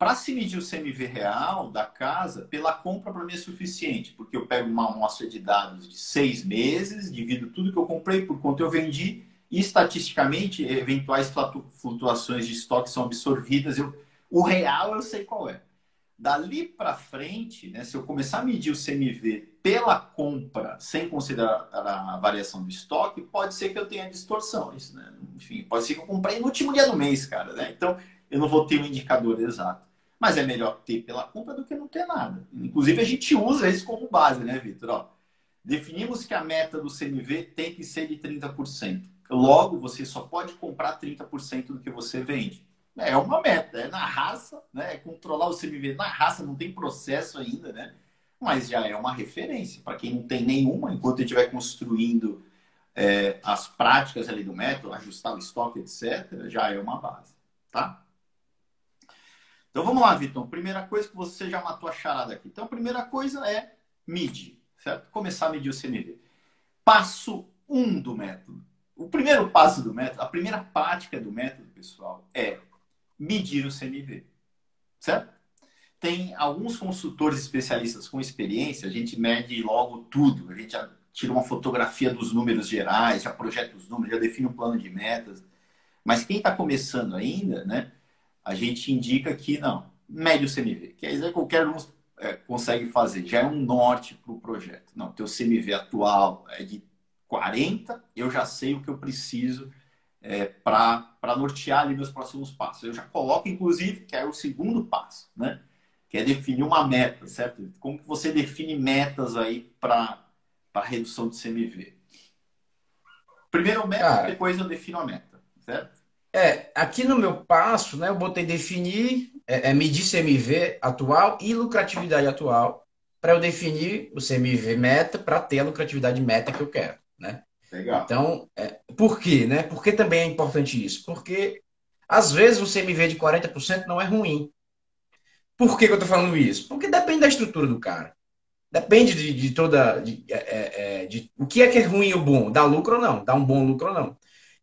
Para se medir o CMV real da casa, pela compra para mim é suficiente, porque eu pego uma amostra de dados de seis meses, divido tudo que eu comprei por quanto eu vendi e estatisticamente, eventuais flutuações de estoque são absorvidas. Eu, o real eu sei qual é. Dali para frente, né, se eu começar a medir o CMV pela compra, sem considerar a variação do estoque, pode ser que eu tenha distorções. Né? Enfim, pode ser que eu comprei no último dia do mês, cara. Né? Então, eu não vou ter um indicador exato. Mas é melhor ter pela compra do que não ter nada. Inclusive, a gente usa isso como base, né, Vitor? Definimos que a meta do CMV tem que ser de 30%. Logo, você só pode comprar 30% do que você vende. É uma meta, é na raça, né? É controlar o CMV na raça, não tem processo ainda, né? Mas já é uma referência. Para quem não tem nenhuma, enquanto estiver construindo é, as práticas ali do método, ajustar o estoque, etc., já é uma base, tá? Então vamos lá, Vitor. Primeira coisa que você já matou a charada aqui. Então, a primeira coisa é medir, certo? Começar a medir o CMV. Passo 1 um do método o primeiro passo do método, a primeira prática do método, pessoal, é medir o CMV. Certo? Tem alguns consultores especialistas com experiência, a gente mede logo tudo. A gente já tira uma fotografia dos números gerais, já projeta os números, já define um plano de metas. Mas quem está começando ainda, né? A gente indica que não, mede o CMV, que aí qualquer um é, consegue fazer, já é um norte para o projeto. Não, teu CMV atual é de 40, eu já sei o que eu preciso é, para nortear ali meus próximos passos. Eu já coloco, inclusive, que é o segundo passo, né? Que é definir uma meta, certo? Como que você define metas aí para redução de CMV? Primeiro meta, Cara, depois eu defino a meta, certo? É, aqui no meu passo, né, eu botei definir, é, é medir CMV atual e lucratividade atual para eu definir o CMV meta para ter a lucratividade meta que eu quero né? Legal. Então, é, por quê, né? Por que também é importante isso? Porque às vezes o CMV de 40% não é ruim. Por que, que eu estou falando isso? Porque depende da estrutura do cara. Depende de, de toda. De, é, é, é, de, o que é que é ruim ou bom? Dá lucro ou não? Dá um bom lucro ou não?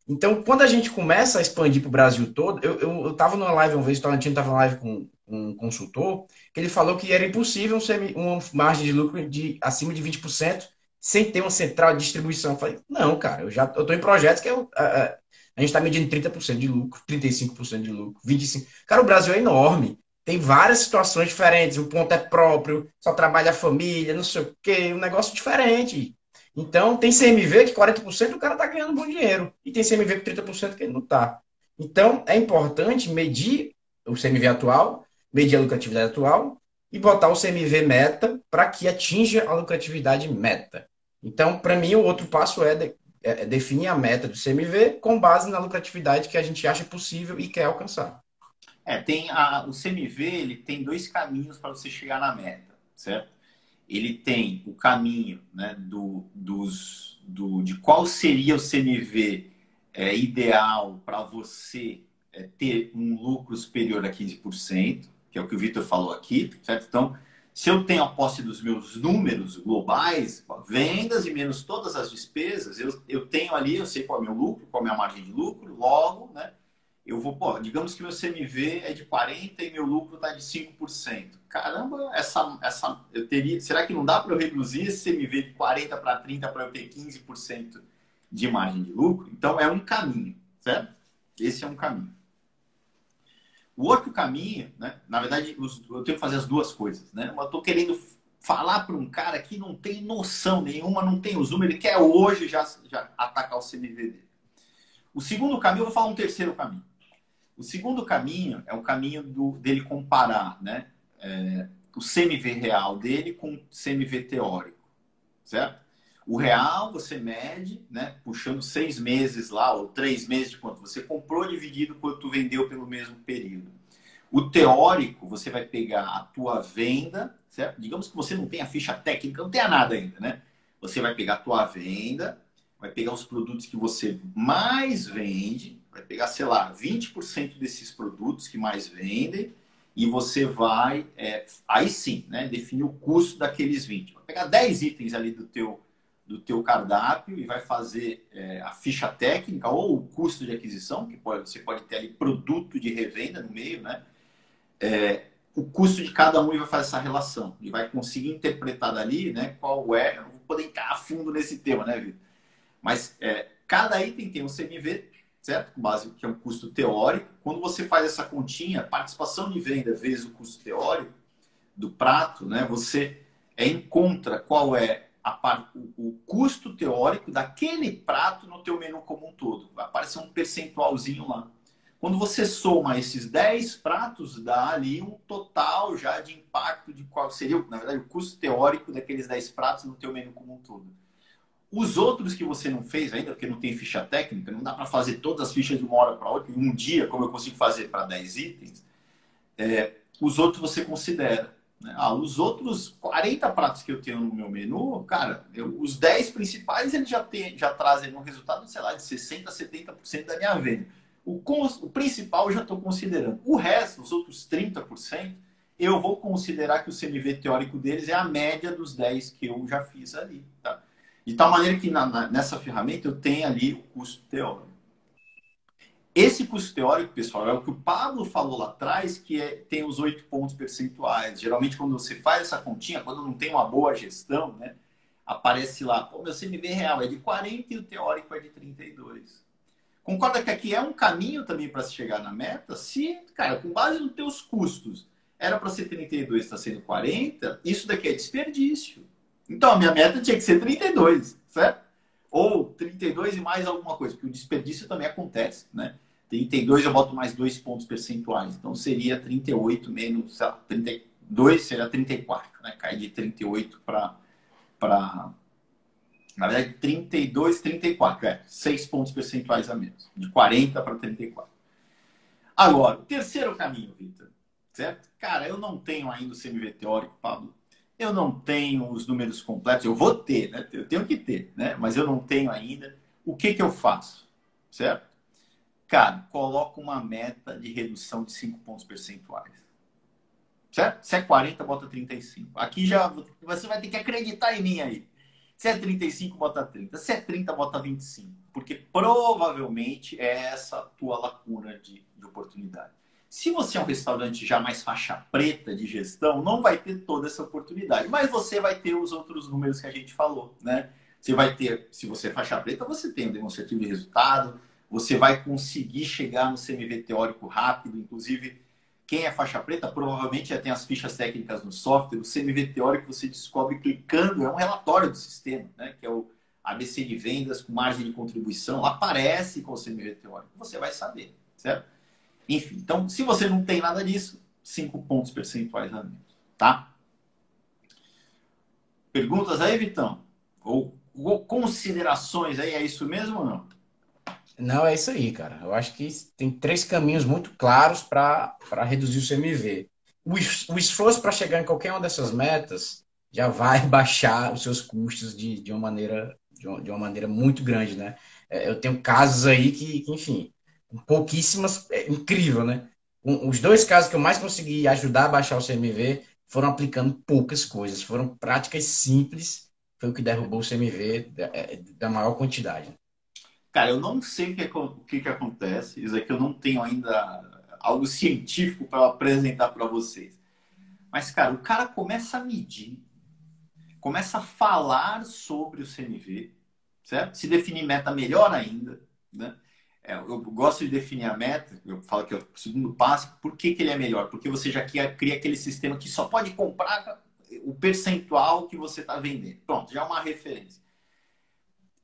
Então, quando a gente começa a expandir para o Brasil todo, eu, eu, eu tava numa live uma vez, o Tolentino estava na live com um consultor, que ele falou que era impossível um uma margem de lucro de acima de 20% sem ter uma central de distribuição. Eu falei, não, cara, eu já tô em projetos que eu, a, a, a gente está medindo 30% de lucro, 35% de lucro, 25%. Cara, o Brasil é enorme. Tem várias situações diferentes. O ponto é próprio, só trabalha a família, não sei o quê, um negócio diferente. Então, tem CMV que 40% o cara está ganhando bom dinheiro. E tem CMV que 30% que ele não está. Então, é importante medir o CMV atual, medir a lucratividade atual e botar o CMV meta para que atinja a lucratividade meta. Então, para mim, o outro passo é, de, é, é, definir a meta do CMV com base na lucratividade que a gente acha possível e quer alcançar. É, tem a, o CMV ele tem dois caminhos para você chegar na meta, certo? Ele tem o caminho né, do, dos, do, de qual seria o CMV é, ideal para você é, ter um lucro superior a 15%, que é o que o Vitor falou aqui, certo? Então, se eu tenho a posse dos meus números globais, vendas e menos todas as despesas, eu, eu tenho ali, eu sei qual é o meu lucro, qual é a minha margem de lucro, logo, né? Eu vou, pô, digamos que meu CMV é de 40 e meu lucro está de 5%. Caramba, essa, essa, eu teria, será que não dá para eu reduzir esse CMV de 40 para 30 para eu ter 15% de margem de lucro? Então é um caminho, certo? Esse é um caminho. O outro caminho, né? Na verdade, eu tenho que fazer as duas coisas, né? Eu estou querendo falar para um cara que não tem noção nenhuma, não tem os números, ele quer hoje já, já atacar o CMV dele. O segundo caminho, eu vou falar um terceiro caminho. O segundo caminho é o caminho do, dele comparar, né? É, o CMV real dele com o CMV teórico, certo? O real você mede, né? Puxando seis meses lá, ou três meses de quanto você comprou, dividido quanto vendeu pelo mesmo período. O teórico, você vai pegar a tua venda, certo? Digamos que você não tenha ficha técnica, não tenha nada ainda, né? Você vai pegar a tua venda, vai pegar os produtos que você mais vende, vai pegar, sei lá, 20% desses produtos que mais vendem e você vai, é, aí sim, né, definir o custo daqueles 20. Vai pegar 10 itens ali do teu, do teu cardápio e vai fazer é, a ficha técnica ou o custo de aquisição, que pode, você pode ter ali produto de revenda no meio, né? É, o custo de cada um e vai fazer essa relação. E vai conseguir interpretar dali né, qual é. Eu não vou poder entrar a fundo nesse tema, né, Vitor? Mas é, cada item tem um CMV, certo? Com base que é um custo teórico. Quando você faz essa continha, participação de venda vezes o custo teórico do prato, né? Você encontra qual é a, o, o custo teórico daquele prato no teu menu como um todo. Vai aparecer um percentualzinho lá. Quando você soma esses 10 pratos, dá ali um total já de impacto de qual seria, na verdade, o custo teórico daqueles 10 pratos no teu menu como um todo. Os outros que você não fez ainda, porque não tem ficha técnica, não dá para fazer todas as fichas de uma hora para outra, em um dia, como eu consigo fazer para 10 itens, é, os outros você considera. Né? Ah, os outros 40 pratos que eu tenho no meu menu, cara, eu, os 10 principais eles já, tem, já trazem um resultado, sei lá, de 60% a 70% da minha venda. O, o principal eu já estou considerando. O resto, os outros 30%, eu vou considerar que o CMV teórico deles é a média dos 10 que eu já fiz ali. Tá? De tal maneira que na, na, nessa ferramenta eu tenho ali o custo teórico. Esse custo teórico, pessoal, é o que o Pablo falou lá atrás, que é, tem os oito pontos percentuais. Geralmente, quando você faz essa continha, quando não tem uma boa gestão, né, aparece lá, pô, meu CMV real é de 40 e o teórico é de 32. Concorda que aqui é um caminho também para se chegar na meta? Se, cara, com base nos teus custos, era para ser 32, está sendo 40, isso daqui é desperdício. Então, a minha meta tinha que ser 32, certo? Ou 32 e mais alguma coisa, porque o desperdício também acontece, né? 32 eu boto mais dois pontos percentuais, então seria 38 menos, sei lá, 32 seria 34, né? Cai de 38 para na verdade, 32, 34. É, 6 pontos percentuais a menos. De 40 para 34. Agora, o terceiro caminho, Vitor. Certo? Cara, eu não tenho ainda o CMV teórico, Pablo. Eu não tenho os números completos. Eu vou ter, né? Eu tenho que ter, né? Mas eu não tenho ainda. O que, que eu faço? Certo? Cara, coloco uma meta de redução de 5 pontos percentuais. Certo? Se é 40, bota 35. Aqui já você vai ter que acreditar em mim aí. Se é 35, bota 30. Se é 30, bota 25. Porque provavelmente é essa tua lacuna de, de oportunidade. Se você é um restaurante já mais faixa preta de gestão, não vai ter toda essa oportunidade. Mas você vai ter os outros números que a gente falou, né? Você vai ter, se você é faixa preta, você tem um demonstrativo de resultado, você vai conseguir chegar no CMV teórico rápido, inclusive quem é faixa preta provavelmente já tem as fichas técnicas no software. O CMV teórico você descobre clicando, é um relatório do sistema, né? que é o ABC de vendas com margem de contribuição. Aparece com o CMV teórico. Você vai saber, certo? Enfim, então, se você não tem nada disso, cinco pontos percentuais a menos, tá? Perguntas aí, Vitão? Ou, ou considerações aí, é isso mesmo ou não? Não, é isso aí, cara. Eu acho que tem três caminhos muito claros para reduzir o CMV. O, o esforço para chegar em qualquer uma dessas metas já vai baixar os seus custos de, de, uma, maneira, de, uma, de uma maneira muito grande, né? É, eu tenho casos aí que, que enfim, pouquíssimas, é incrível, né? Os dois casos que eu mais consegui ajudar a baixar o CMV foram aplicando poucas coisas, foram práticas simples, foi o que derrubou o CMV da, é, da maior quantidade. Cara, eu não sei o que, o que, que acontece. Isso aqui eu não tenho ainda algo científico para apresentar para vocês. Mas, cara, o cara começa a medir, começa a falar sobre o CMV, certo? Se definir meta melhor ainda, né? É, eu gosto de definir a meta, eu falo que é o segundo passo. Por que, que ele é melhor? Porque você já cria, cria aquele sistema que só pode comprar o percentual que você está vendendo. Pronto, já é uma referência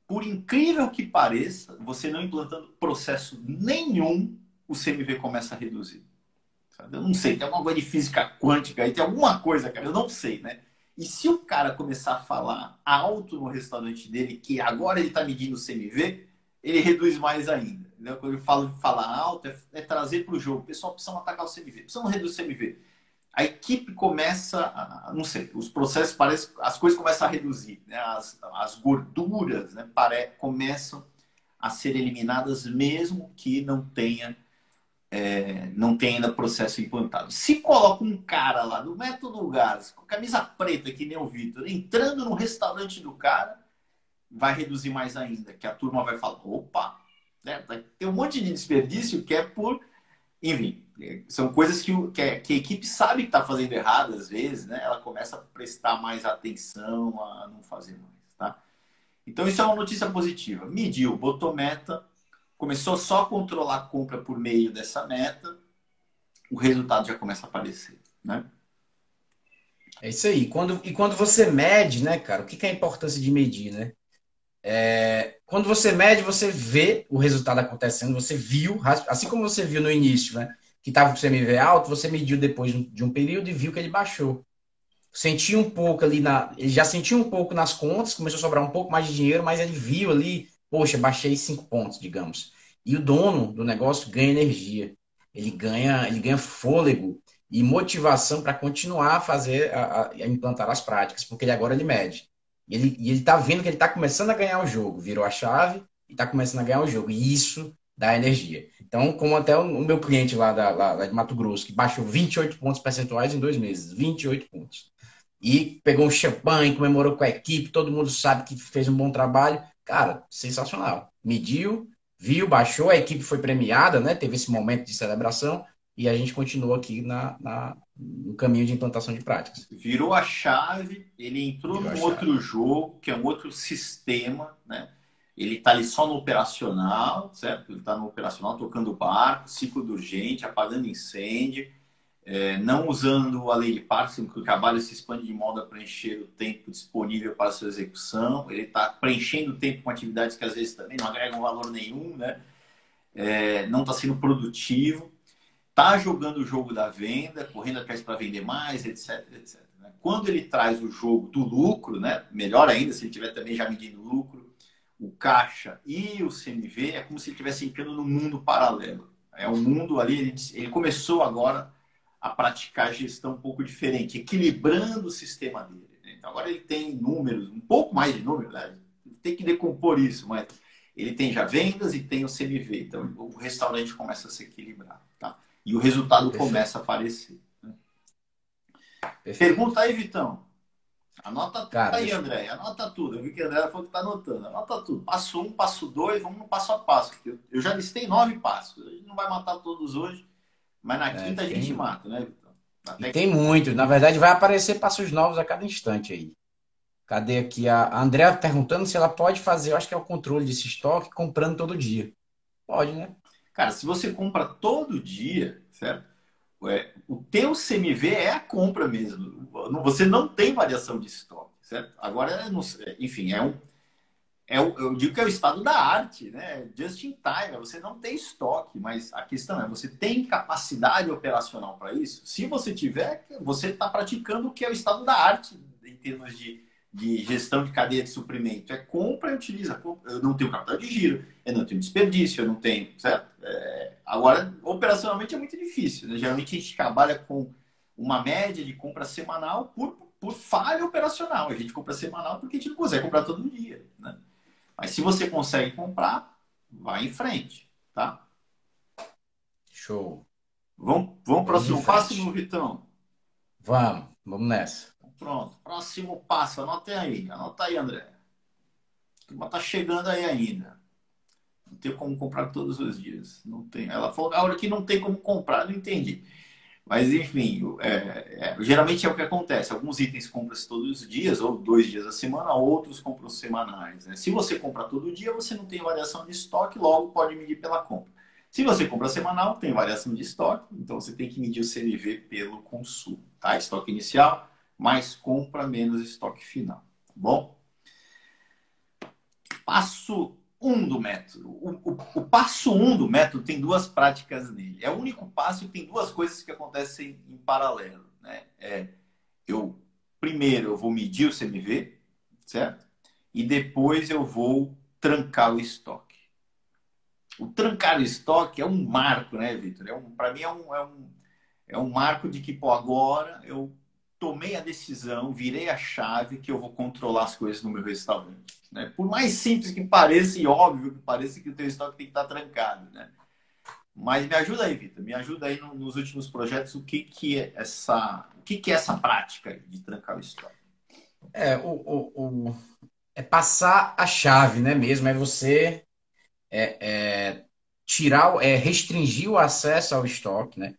por incrível que pareça, você não implantando processo nenhum, o CMV começa a reduzir. Eu não sei, tem alguma coisa de física quântica aí, tem alguma coisa, cara, eu não sei, né? E se o cara começar a falar alto no restaurante dele, que agora ele está medindo o CMV, ele reduz mais ainda. Quando eu falo falar alto, é, é trazer para o jogo. O pessoal precisa atacar o CMV, precisa reduzir o CMV. a equipe começa, a, não sei, os processos parecem, as coisas começam a reduzir, né? as, as gorduras né? Pare, começam a ser eliminadas mesmo que não tenha é, não tem ainda processo implantado. Se coloca um cara lá no método Gás, com camisa preta, que nem o Vitor, entrando no restaurante do cara, vai reduzir mais ainda, que a turma vai falar, opa, né? tem um monte de desperdício que é por, enfim, são coisas que, a, que a equipe sabe que está fazendo errado às vezes, né? Ela começa a prestar mais atenção, a não fazer mais, tá? Então isso é uma notícia positiva. Mediu, botou meta, começou só a controlar a compra por meio dessa meta, o resultado já começa a aparecer, né? É isso aí. Quando, e quando você mede, né, cara, o que, que é a importância de medir, né? É, quando você mede, você vê o resultado acontecendo, você viu, assim como você viu no início, né? Que estava com o CMV alto, você mediu depois de um período e viu que ele baixou. Sentiu um pouco ali na. Ele já sentiu um pouco nas contas, começou a sobrar um pouco mais de dinheiro, mas ele viu ali poxa, baixei cinco pontos, digamos. E o dono do negócio ganha energia, ele ganha, ele ganha fôlego e motivação para continuar a fazer, a, a, implantar as práticas, porque ele agora ele mede. E ele, e ele tá vendo que ele está começando a ganhar o jogo, virou a chave e está começando a ganhar o jogo. E isso dá energia. Então, como até o, meu cliente lá, da, lá, lá de Mato Grosso, que baixou 28 pontos percentuais em dois meses, 28 pontos. E pegou um champanhe, comemorou com a equipe, todo mundo sabe que fez um bom trabalho Cara, sensacional. Mediu, viu, baixou, a equipe foi premiada, né? Teve esse momento de celebração e a gente continuou aqui na, na no caminho de implantação de práticas. Virou a chave, ele entrou Virou num outro jogo, que é um outro sistema, né? Ele está ali só no operacional, certo? Ele está no operacional tocando barco, ciclo do urgente, apagando incêndio é, não usando a lei de Parkinson, que o trabalho se expande de modo a preencher o tempo disponível para sua execução. Ele está preenchendo o tempo com atividades que às vezes também não agregam valor nenhum, né? É, não está sendo produtivo, está jogando o jogo da venda, correndo atrás para vender mais, etc, etc. Né? Quando ele traz o jogo do lucro, né? melhor ainda se ele estiver também já medindo o lucro, o caixa e o CMV, é como se ele estivesse entrando no mundo paralelo. É um mundo ali, ele, ele começou agora a praticar gestão um pouco diferente, equilibrando o sistema dele. Né? Então, agora ele tem números, um pouco mais de números, né? tem que decompor isso, mas ele tem já vendas e tem o CMV. Então, o restaurante começa a se equilibrar. Tá? E o resultado Perfeito. começa a aparecer. Né? Pergunta aí, Vitão. Anota tudo Cara, aí, André. Anota tudo. Eu vi que a André falou que está anotando. Anota tudo. Passo um, passo dois, vamos no passo a passo. Eu já listei nove passos. A gente não vai matar todos hoje. Mas na é, quinta a gente mata, né, Vitor? E tem muito. Na verdade, vai aparecer passos novos a cada instante aí. Cadê aqui a Andrea perguntando se ela pode fazer, eu acho que é o controle desse estoque comprando todo dia. Pode, né? Cara, se você compra todo dia, certo? É, o teu CMV é a compra mesmo. Você não tem variação de estoque, certo? Agora, enfim, é um, é eu digo que é o estado da arte, né? Just in time, você não tem estoque, mas a questão é, você tem capacidade operacional para isso? Se você tiver, você está praticando o que é o estado da arte em termos de, de gestão de cadeia de suprimento. É compra e utiliza. Eu não tenho capital de giro, eu não tenho desperdício, eu não tenho, certo? É, agora, operacionalmente é muito difícil. Né? Geralmente a gente trabalha com uma média de compra semanal por, por falha operacional. A gente compra semanal porque a gente não consegue comprar todo dia, né? Mas se você consegue comprar, vai em frente, tá? Show. Vamos, vamos para o próximo passo, Vitão? Vamos, vamos nessa. Pronto, próximo passo, anota aí, anota aí, André. A tá chegando aí ainda. Não tem como comprar todos os dias. Não tem. Ela falou, a hora que não tem como comprar, não entendi. Mas, enfim, é, é, geralmente é o que acontece. Alguns itens compram-se todos os dias, ou dois dias a semana, outros compram semanais. Né? Se você compra todo dia, você não tem variação de estoque, logo pode medir pela compra. Se você compra semanal, tem variação de estoque, então você tem que medir o CNV pelo consumo. Tá? Estoque inicial, mais compra, menos estoque final. Tá bom? Passo um do método. O, o, o, passo um do método tem duas práticas nele. É o único passo que tem duas coisas que acontecem em paralelo. Né? É, eu primeiro eu vou medir o CMV, certo? E depois eu vou trancar o estoque. O trancar o estoque é um marco, né, Vitor? É um, Para mim é um, é, um, é um marco de que, pô, agora eu tomei a decisão, virei a chave que eu vou controlar as coisas no meu restaurante. Né? Por mais simples que pareça e óbvio que pareça que o teu estoque tem que estar trancado, né? Mas me ajuda aí, Vitor, me ajuda aí nos últimos projetos, o que, que é essa, o que, que é essa prática de trancar o estoque? É, o, o, o, é passar a chave, né mesmo? É você é, é, tirar, é restringir o acesso ao estoque, né?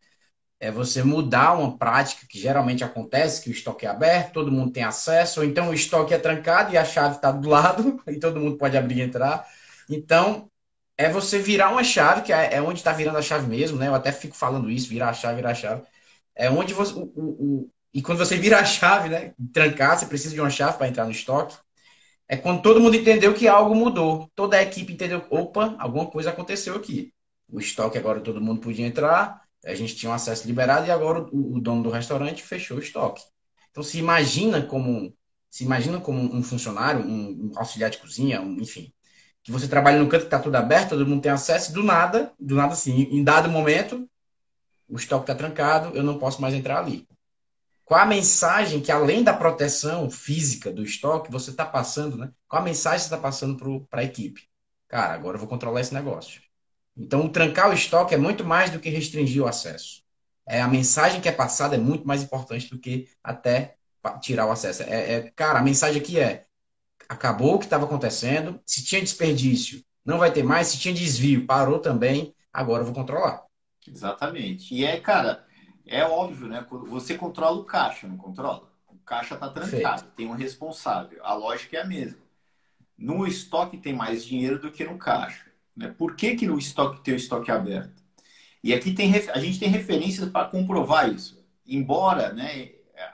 É você mudar uma prática que geralmente acontece, que o estoque é aberto, todo mundo tem acesso, ou então o estoque é trancado e a chave está do lado, e todo mundo pode abrir e entrar. Então, é você virar uma chave, que é, é onde está virando a chave mesmo, né? Eu até fico falando isso, virar a chave, virar a chave. É onde você. O, o, o, e quando você vira a chave, né? Trancar, você precisa de uma chave para entrar no estoque. É quando todo mundo entendeu que algo mudou. Toda a equipe entendeu, opa, alguma coisa aconteceu aqui. O estoque agora todo mundo podia entrar, a gente tinha um acesso liberado e agora o, o dono do restaurante fechou o estoque. Então se imagina como se imagina como um funcionário, um, um auxiliar de cozinha, um, enfim, que você trabalha no canto que está tudo aberto, todo mundo tem acesso, do nada, do nada assim, em dado momento, o estoque está trancado, eu não posso mais entrar ali. Qual a mensagem que, além da proteção física do estoque, você está passando, né? Qual a mensagem você está passando para a equipe? Cara, agora eu vou controlar esse negócio. Então, o trancar o estoque é muito mais do que restringir o acesso. É, a mensagem que é passada é muito mais importante do que até tirar o acesso. É, é cara, a mensagem aqui é: acabou o que estava acontecendo. Se tinha desperdício, não vai ter mais. Se tinha desvio, parou também. Agora eu vou controlar. Exatamente. E é, cara, é óbvio, né? Você controla o caixa, não controla? O caixa está trancado, Feito. tem um responsável. A lógica é a mesma. No estoque tem mais dinheiro do que no caixa. Né? Por que, que no estoque tem o estoque aberto? E aqui tem, a gente tem referências para comprovar isso. Embora né,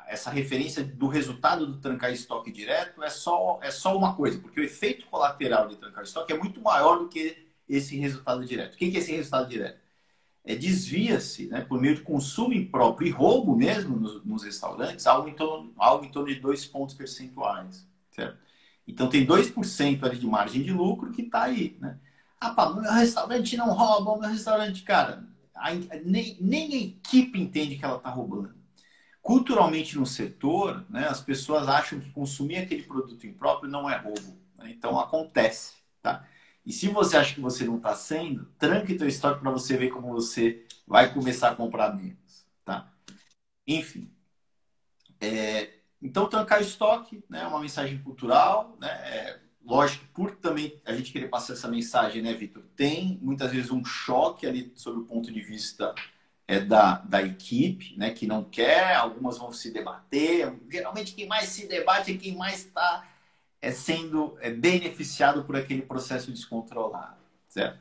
essa referência do resultado do trancar estoque direto é só, é só uma coisa, porque o efeito colateral de trancar estoque é muito maior do que esse resultado direto. O que é esse resultado direto? É, desvia-se, né, por meio de consumo impróprio e roubo mesmo nos, nos, restaurantes, algo em, torno, algo em torno de dois pontos percentuais. Certo? Então tem 2% ali de margem de lucro que está aí. Né? Ah, pá, meu restaurante não rouba, meu restaurante, cara, a, nem, nem a equipe entende que ela está roubando. Culturalmente no setor, né, as pessoas acham que consumir aquele produto impróprio não é roubo. Né? Então acontece. Tá? E se você acha que você não está sendo, tranque teu estoque para você ver como você vai começar a comprar menos. Tá? Enfim. É, então, trancar estoque né, é uma mensagem cultural. Né, é, lógico, por também a gente querer passar essa mensagem, né, Vitor? Tem muitas vezes um choque ali sobre o ponto de vista é, da, da equipe, né, que não quer, algumas vão se debater. Geralmente, quem mais se debate é quem mais está é, sendo é, beneficiado por aquele processo descontrolado, certo?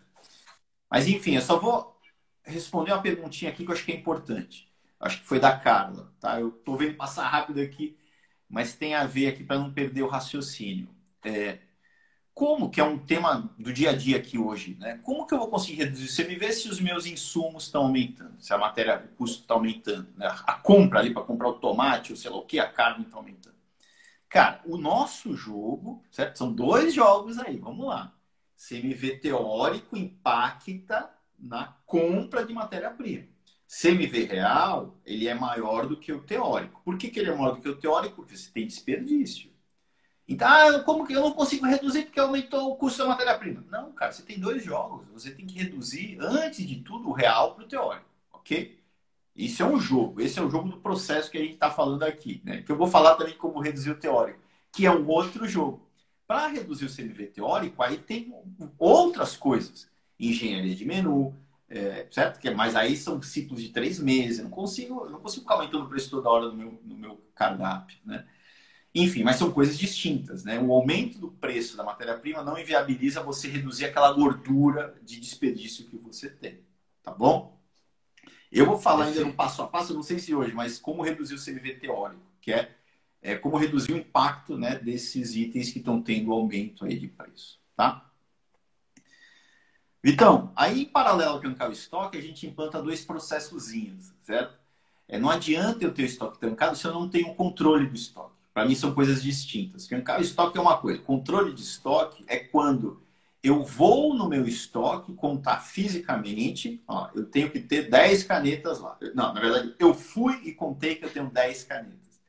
Mas, enfim, eu só vou responder uma perguntinha aqui que eu acho que é importante. Acho que foi da Carla, tá? Eu estou vendo passar rápido aqui, mas tem a ver aqui para não perder o raciocínio. É, como que é um tema do dia a dia aqui hoje, né? Como que eu vou conseguir reduzir? Você me vê se os meus insumos estão aumentando, se a matéria, o custo está aumentando, né? A compra ali para comprar o tomate, ou sei lá o que, a carne está aumentando. Cara, o nosso jogo, certo? São dois jogos aí, vamos lá. CMV teórico impacta na compra de matéria-prima. CMV real, ele é maior do que o teórico. Por que, que ele é maior do que o teórico? Porque você tem desperdício. Então, ah, como que eu não consigo reduzir porque aumentou o custo da matéria-prima? Não, cara, você tem dois jogos. Você tem que reduzir, antes de tudo, o real para o teórico, ok? Isso é um jogo. Esse é o jogo do processo que a gente está falando aqui, né? Que eu vou falar também como reduzir o teórico, que é um outro jogo. Para reduzir o CMV teórico, aí tem outras coisas. Engenharia de menu, é, certo? Que, mas aí são ciclos de três meses. Eu não consigo, eu não consigo ficar aumentando o preço toda hora no meu, no meu cardápio, né? Enfim, mas são coisas distintas, né? O aumento do preço da matéria-prima não inviabiliza você reduzir aquela gordura de desperdício que você tem, tá bom? Eu vou falar ainda no passo a passo, não sei se hoje, mas como reduzir o CMV teórico, que é, é como reduzir o impacto né, desses itens que estão tendo aumento aí de preço, tá? Então, aí em paralelo ao trancar o estoque, a gente implanta dois processozinhos, certo? É, não adianta eu ter o estoque trancado se eu não tenho controle do estoque. Para mim são coisas distintas. Trancar o estoque é uma coisa. Controle de estoque é quando Eu vou no meu estoque contar fisicamente, ó, eu tenho que ter 10 canetas lá. Não, na verdade, eu fui e contei que eu tenho 10 canetas.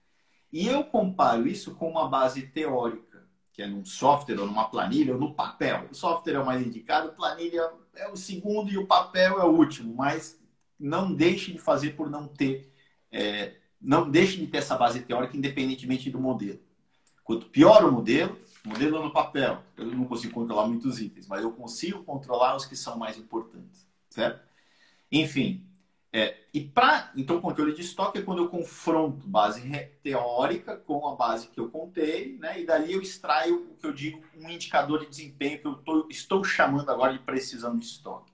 E eu comparo isso com uma base teórica, que é num software ou numa planilha ou no papel. O software é o mais indicado, a planilha é o segundo e o papel é o último, mas não deixe de fazer por não ter, é, não deixe de ter essa base teórica independentemente do modelo. Quanto pior o modelo, modelo no papel, eu não consigo controlar muitos itens, mas eu consigo controlar os que são mais importantes, certo? Enfim, é, e para então controle de estoque é quando eu confronto base teórica com a base que eu contei, né? E dali eu extraio o que eu digo um indicador de desempenho que eu tô, estou chamando agora de precisão de estoque.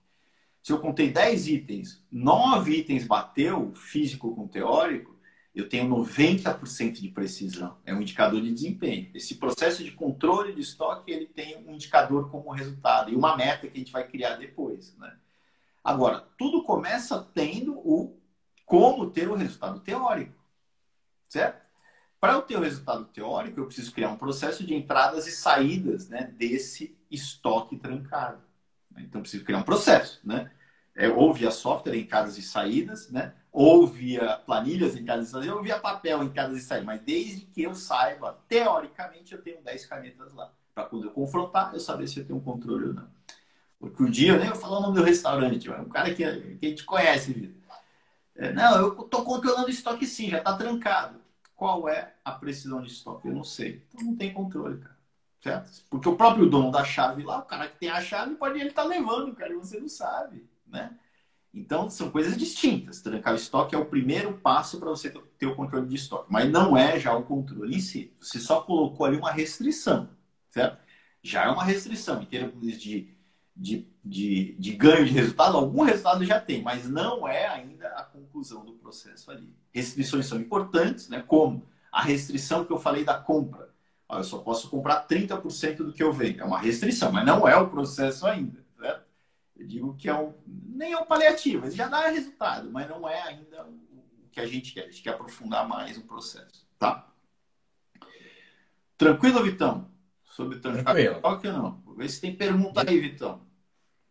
Se eu contei 10 itens, 9 itens bateu físico com teórico, eu tenho 90% de precisão. É um indicador de desempenho. Esse processo de controle de estoque, ele tem um indicador como resultado e uma meta que a gente vai criar depois, né? Agora, tudo começa tendo o como ter o resultado teórico, certo? Para eu ter o resultado teórico, eu preciso criar um processo de entradas e saídas né, desse estoque trancado. Então, eu preciso criar um processo, né? É, ou via software em entradas e saídas, né? ou via planilhas em cada estação, ou via papel em cada estação. Mas desde que eu saiba, teoricamente, eu tenho 10 canetas lá. Para quando eu confrontar, eu saber se eu tenho um controle ou não. Porque um dia, eu nem vou falar o nome do restaurante, um cara que, que a gente conhece, Vitor. É, não, eu estou controlando o estoque sim, já está trancado. Qual é a precisão de estoque? Eu não sei. Então não tem controle, cara. Certo? Porque o próprio dono da chave lá, o cara que tem a chave, pode ele estar tá levando, cara, e você não sabe, né? Então, são coisas distintas. Trancar o estoque é o primeiro passo para você ter o controle de estoque, mas não é já o controle em si. Você só colocou ali uma restrição, certo? Já é uma restrição em termos de, de, de, de ganho de resultado. Algum resultado já tem, mas não é ainda a conclusão do processo ali. Restrições são importantes, né? como a restrição que eu falei da compra. Eu só posso comprar 30% do que eu vendo. É uma restrição, mas não é o processo ainda. Eu digo que é um, nem é um paliativo, ele já dá resultado, mas não é ainda o que a gente quer. A gente quer aprofundar mais o processo, tá? Tranquilo, Vitão? Sobre Tranquilo. Toque ou não? Vou ver se tem pergunta aí, Vitão.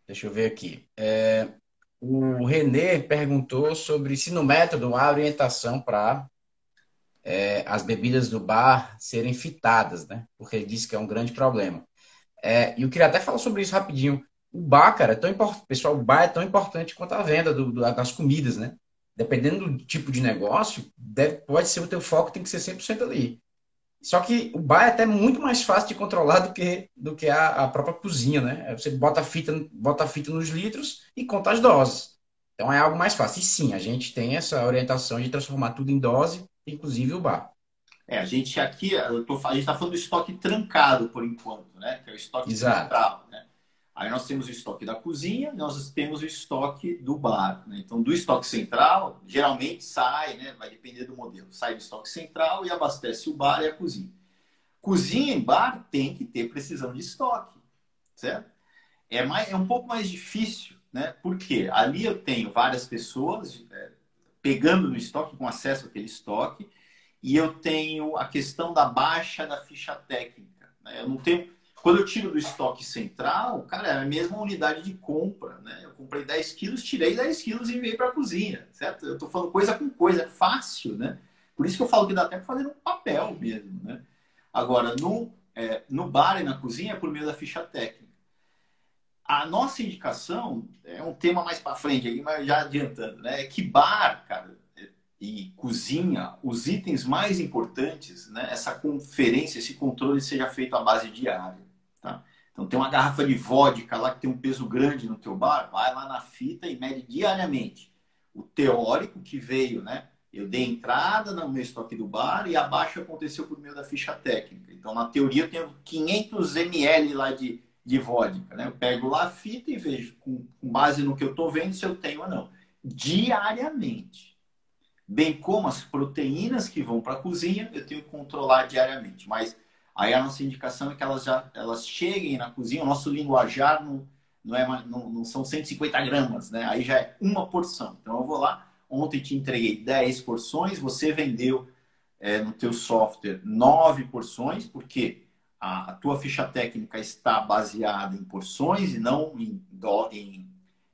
Deixa eu ver aqui. É, o Renê perguntou sobre se no método há orientação para é, as bebidas do bar serem fitadas, né? Porque ele disse que é um grande problema. É, e eu queria até falar sobre isso rapidinho o bar, cara, é tão importante, pessoal, o bar é tão importante quanto a venda do, do, das comidas, né? Dependendo do tipo de negócio, deve, pode ser o teu foco, tem que ser 100% ali. Só que o bar é até muito mais fácil de controlar do que, do que a, a própria cozinha, né? Você bota a, fita, bota a fita nos litros e conta as doses. Então é algo mais fácil. E sim, a gente tem essa orientação de transformar tudo em dose, inclusive o bar. É, a gente aqui, eu tô, a gente está falando do estoque trancado por enquanto, né? Que é o estoque Exato. central, né? Aí nós temos o estoque da cozinha, nós temos o estoque do bar. Né? Então, do estoque central, geralmente sai, né? vai depender do modelo, sai do estoque central e abastece o bar e a cozinha. Cozinha e bar tem que ter precisão de estoque, certo? É, mais, é um pouco mais difícil, né? Porque ali eu tenho várias pessoas é, pegando no estoque, com acesso àquele estoque, e eu tenho a questão da baixa da ficha técnica. Né? Eu não tenho quando eu tiro do estoque central, cara, é a mesma unidade de compra, né? Eu comprei 10 quilos, tirei 10 quilos e enviei para a cozinha, certo? Eu estou falando coisa com coisa, é fácil, né? Por isso que eu falo que dá até para fazer no papel mesmo, né? Agora, no, é, no bar e na cozinha é por meio da ficha técnica. A nossa indicação é um tema mais para frente aqui, mas já adiantando, né? É que bar, cara, e cozinha, os itens mais importantes, né? Essa conferência, esse controle seja feito à base diária. Então tem uma garrafa de vodka lá que tem um peso grande no teu bar, vai lá na fita e mede diariamente. O teórico que veio, né? Eu dei entrada no meu estoque do bar e abaixo aconteceu por meio da ficha técnica. Então, na teoria, eu tenho 500 ml lá de, de vodka. Né? Eu pego lá a fita e vejo, com, com base no que eu estou vendo, se eu tenho ou não. Diariamente. Bem como as proteínas que vão para a cozinha, eu tenho que controlar diariamente. Mas Aí a nossa indicação é que elas já elas cheguem na cozinha, o nosso linguajar não, não, é, não, não são 150 gramas, né? Aí já é uma porção. Então eu vou lá, ontem te entreguei 10 porções, você vendeu é, no teu software 9 porções, porque a, a, tua ficha técnica está baseada em porções e não em, do, em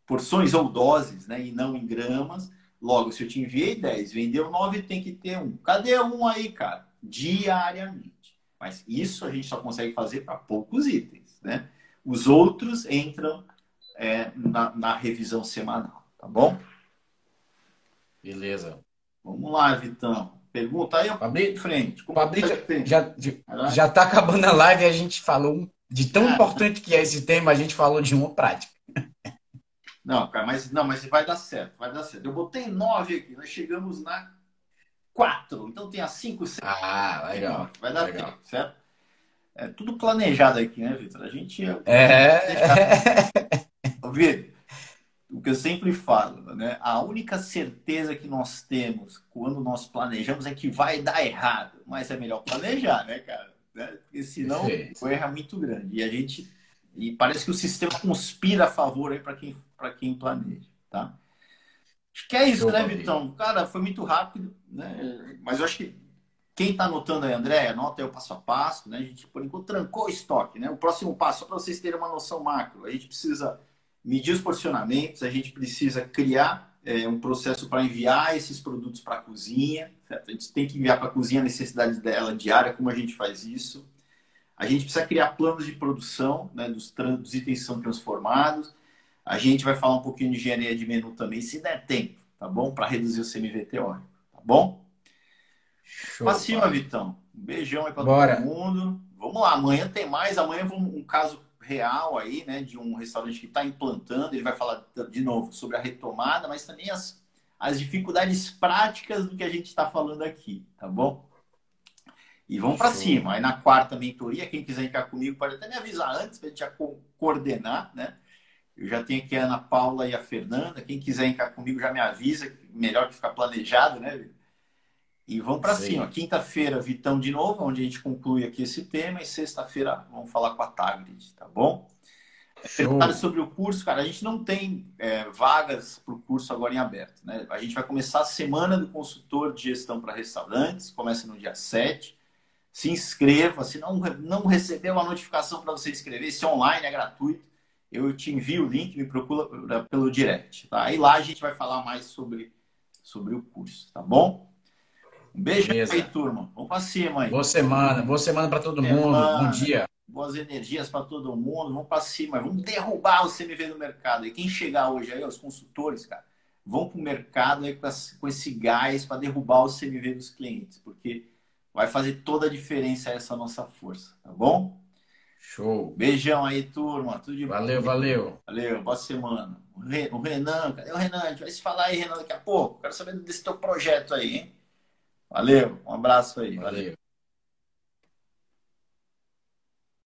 porções ou doses, né? E não em gramas. Logo, se eu te enviei 10, vendeu 9, tem que ter um. Cadê um aí, cara? Diariamente. Mas isso a gente só consegue fazer para poucos itens, né? Os outros entram é, na, na revisão semanal, tá bom? Beleza. Vamos lá, Vitão. Pergunta aí, Fabrício, frente. Fabrício, já, já tá acabando a live e a gente falou de tão é. importante que é esse tema, a gente falou de uma prática. Não, cara, mas não, mas vai dar certo, vai dar certo. Eu botei nove aqui, nós chegamos na quatro, então tem as cinco, seis. Ah, legal. Vai dar legal. tempo, certo? É tudo planejado aqui, né, Vitor? A gente. É. Vitor, o que eu sempre falo, né? A única certeza que nós temos quando nós planejamos é que vai dar errado. Mas é melhor planejar, né, cara? Né? Porque senão o erro é muito grande. E a gente. E parece que o sistema conspira a favor aí para quem, quem planeja, tá? Acho que é isso, né, Vitão? Cara, foi muito rápido, né? Mas eu acho que quem está anotando aí, André, anota aí o passo a passo, né? A gente, por enquanto, trancou o estoque, né? O próximo passo, só para vocês terem uma noção macro, a gente precisa medir os porcionamentos, a gente precisa criar é, um processo para enviar esses produtos para a cozinha. Certo? A gente tem que enviar para a cozinha a necessidade dela diária, como a gente faz isso. A gente precisa criar planos de produção né, dos, dos itens que são transformados. A gente vai falar um pouquinho de engenharia de menu também, se der tempo, tá bom? Para reduzir o CMV teórico, tá bom? Show, pra cima, Vitão. Um beijão aí para todo mundo. Vamos lá, amanhã tem mais. Amanhã vamos um caso real aí, né, de um restaurante que está implantando. Ele vai falar de novo sobre a retomada, mas também as, as dificuldades práticas do que a gente está falando aqui, tá bom? E vamos para cima. Aí na quarta mentoria, quem quiser entrar comigo pode até me avisar antes para a gente já co coordenar, né? Eu já tenho aqui a Ana Paula e a Fernanda. Quem quiser entrar comigo já me avisa. Melhor que ficar planejado, né? E vamos para cima. Quinta-feira, Vitão de novo, onde a gente conclui aqui esse tema. E sexta-feira, vamos falar com a Tagrid, tá bom? Perguntaram sobre o curso, cara. A gente não tem é, vagas para o curso agora em aberto. Né? A gente vai começar a semana do consultor de gestão para restaurantes, começa no dia 7. Se inscreva. Se não, não recebeu a notificação para você inscrever, se online é gratuito, eu te envio o link, me procura pelo direct. Tá? E lá a gente vai falar mais sobre, sobre o curso, tá bom? Um beijo Beleza. aí, turma. Vamos para cima aí. Boa semana, boa semana para todo semana. mundo. Bom dia. Boas energias para todo mundo. Vamos para cima. Vamos derrubar o CMV no mercado. E quem chegar hoje aí, os consultores, cara, vão para o mercado aí com esse gás para derrubar o CMV dos clientes, porque vai fazer toda a diferença essa nossa força, tá bom? Show. Beijão aí, turma. Tudo de Valeu, bom. valeu. Valeu, boa semana. O Renan, cadê o Renan? A gente vai se falar aí, Renan, daqui a pouco. Quero saber desse teu projeto aí, hein? Valeu, um abraço aí. valeu. valeu.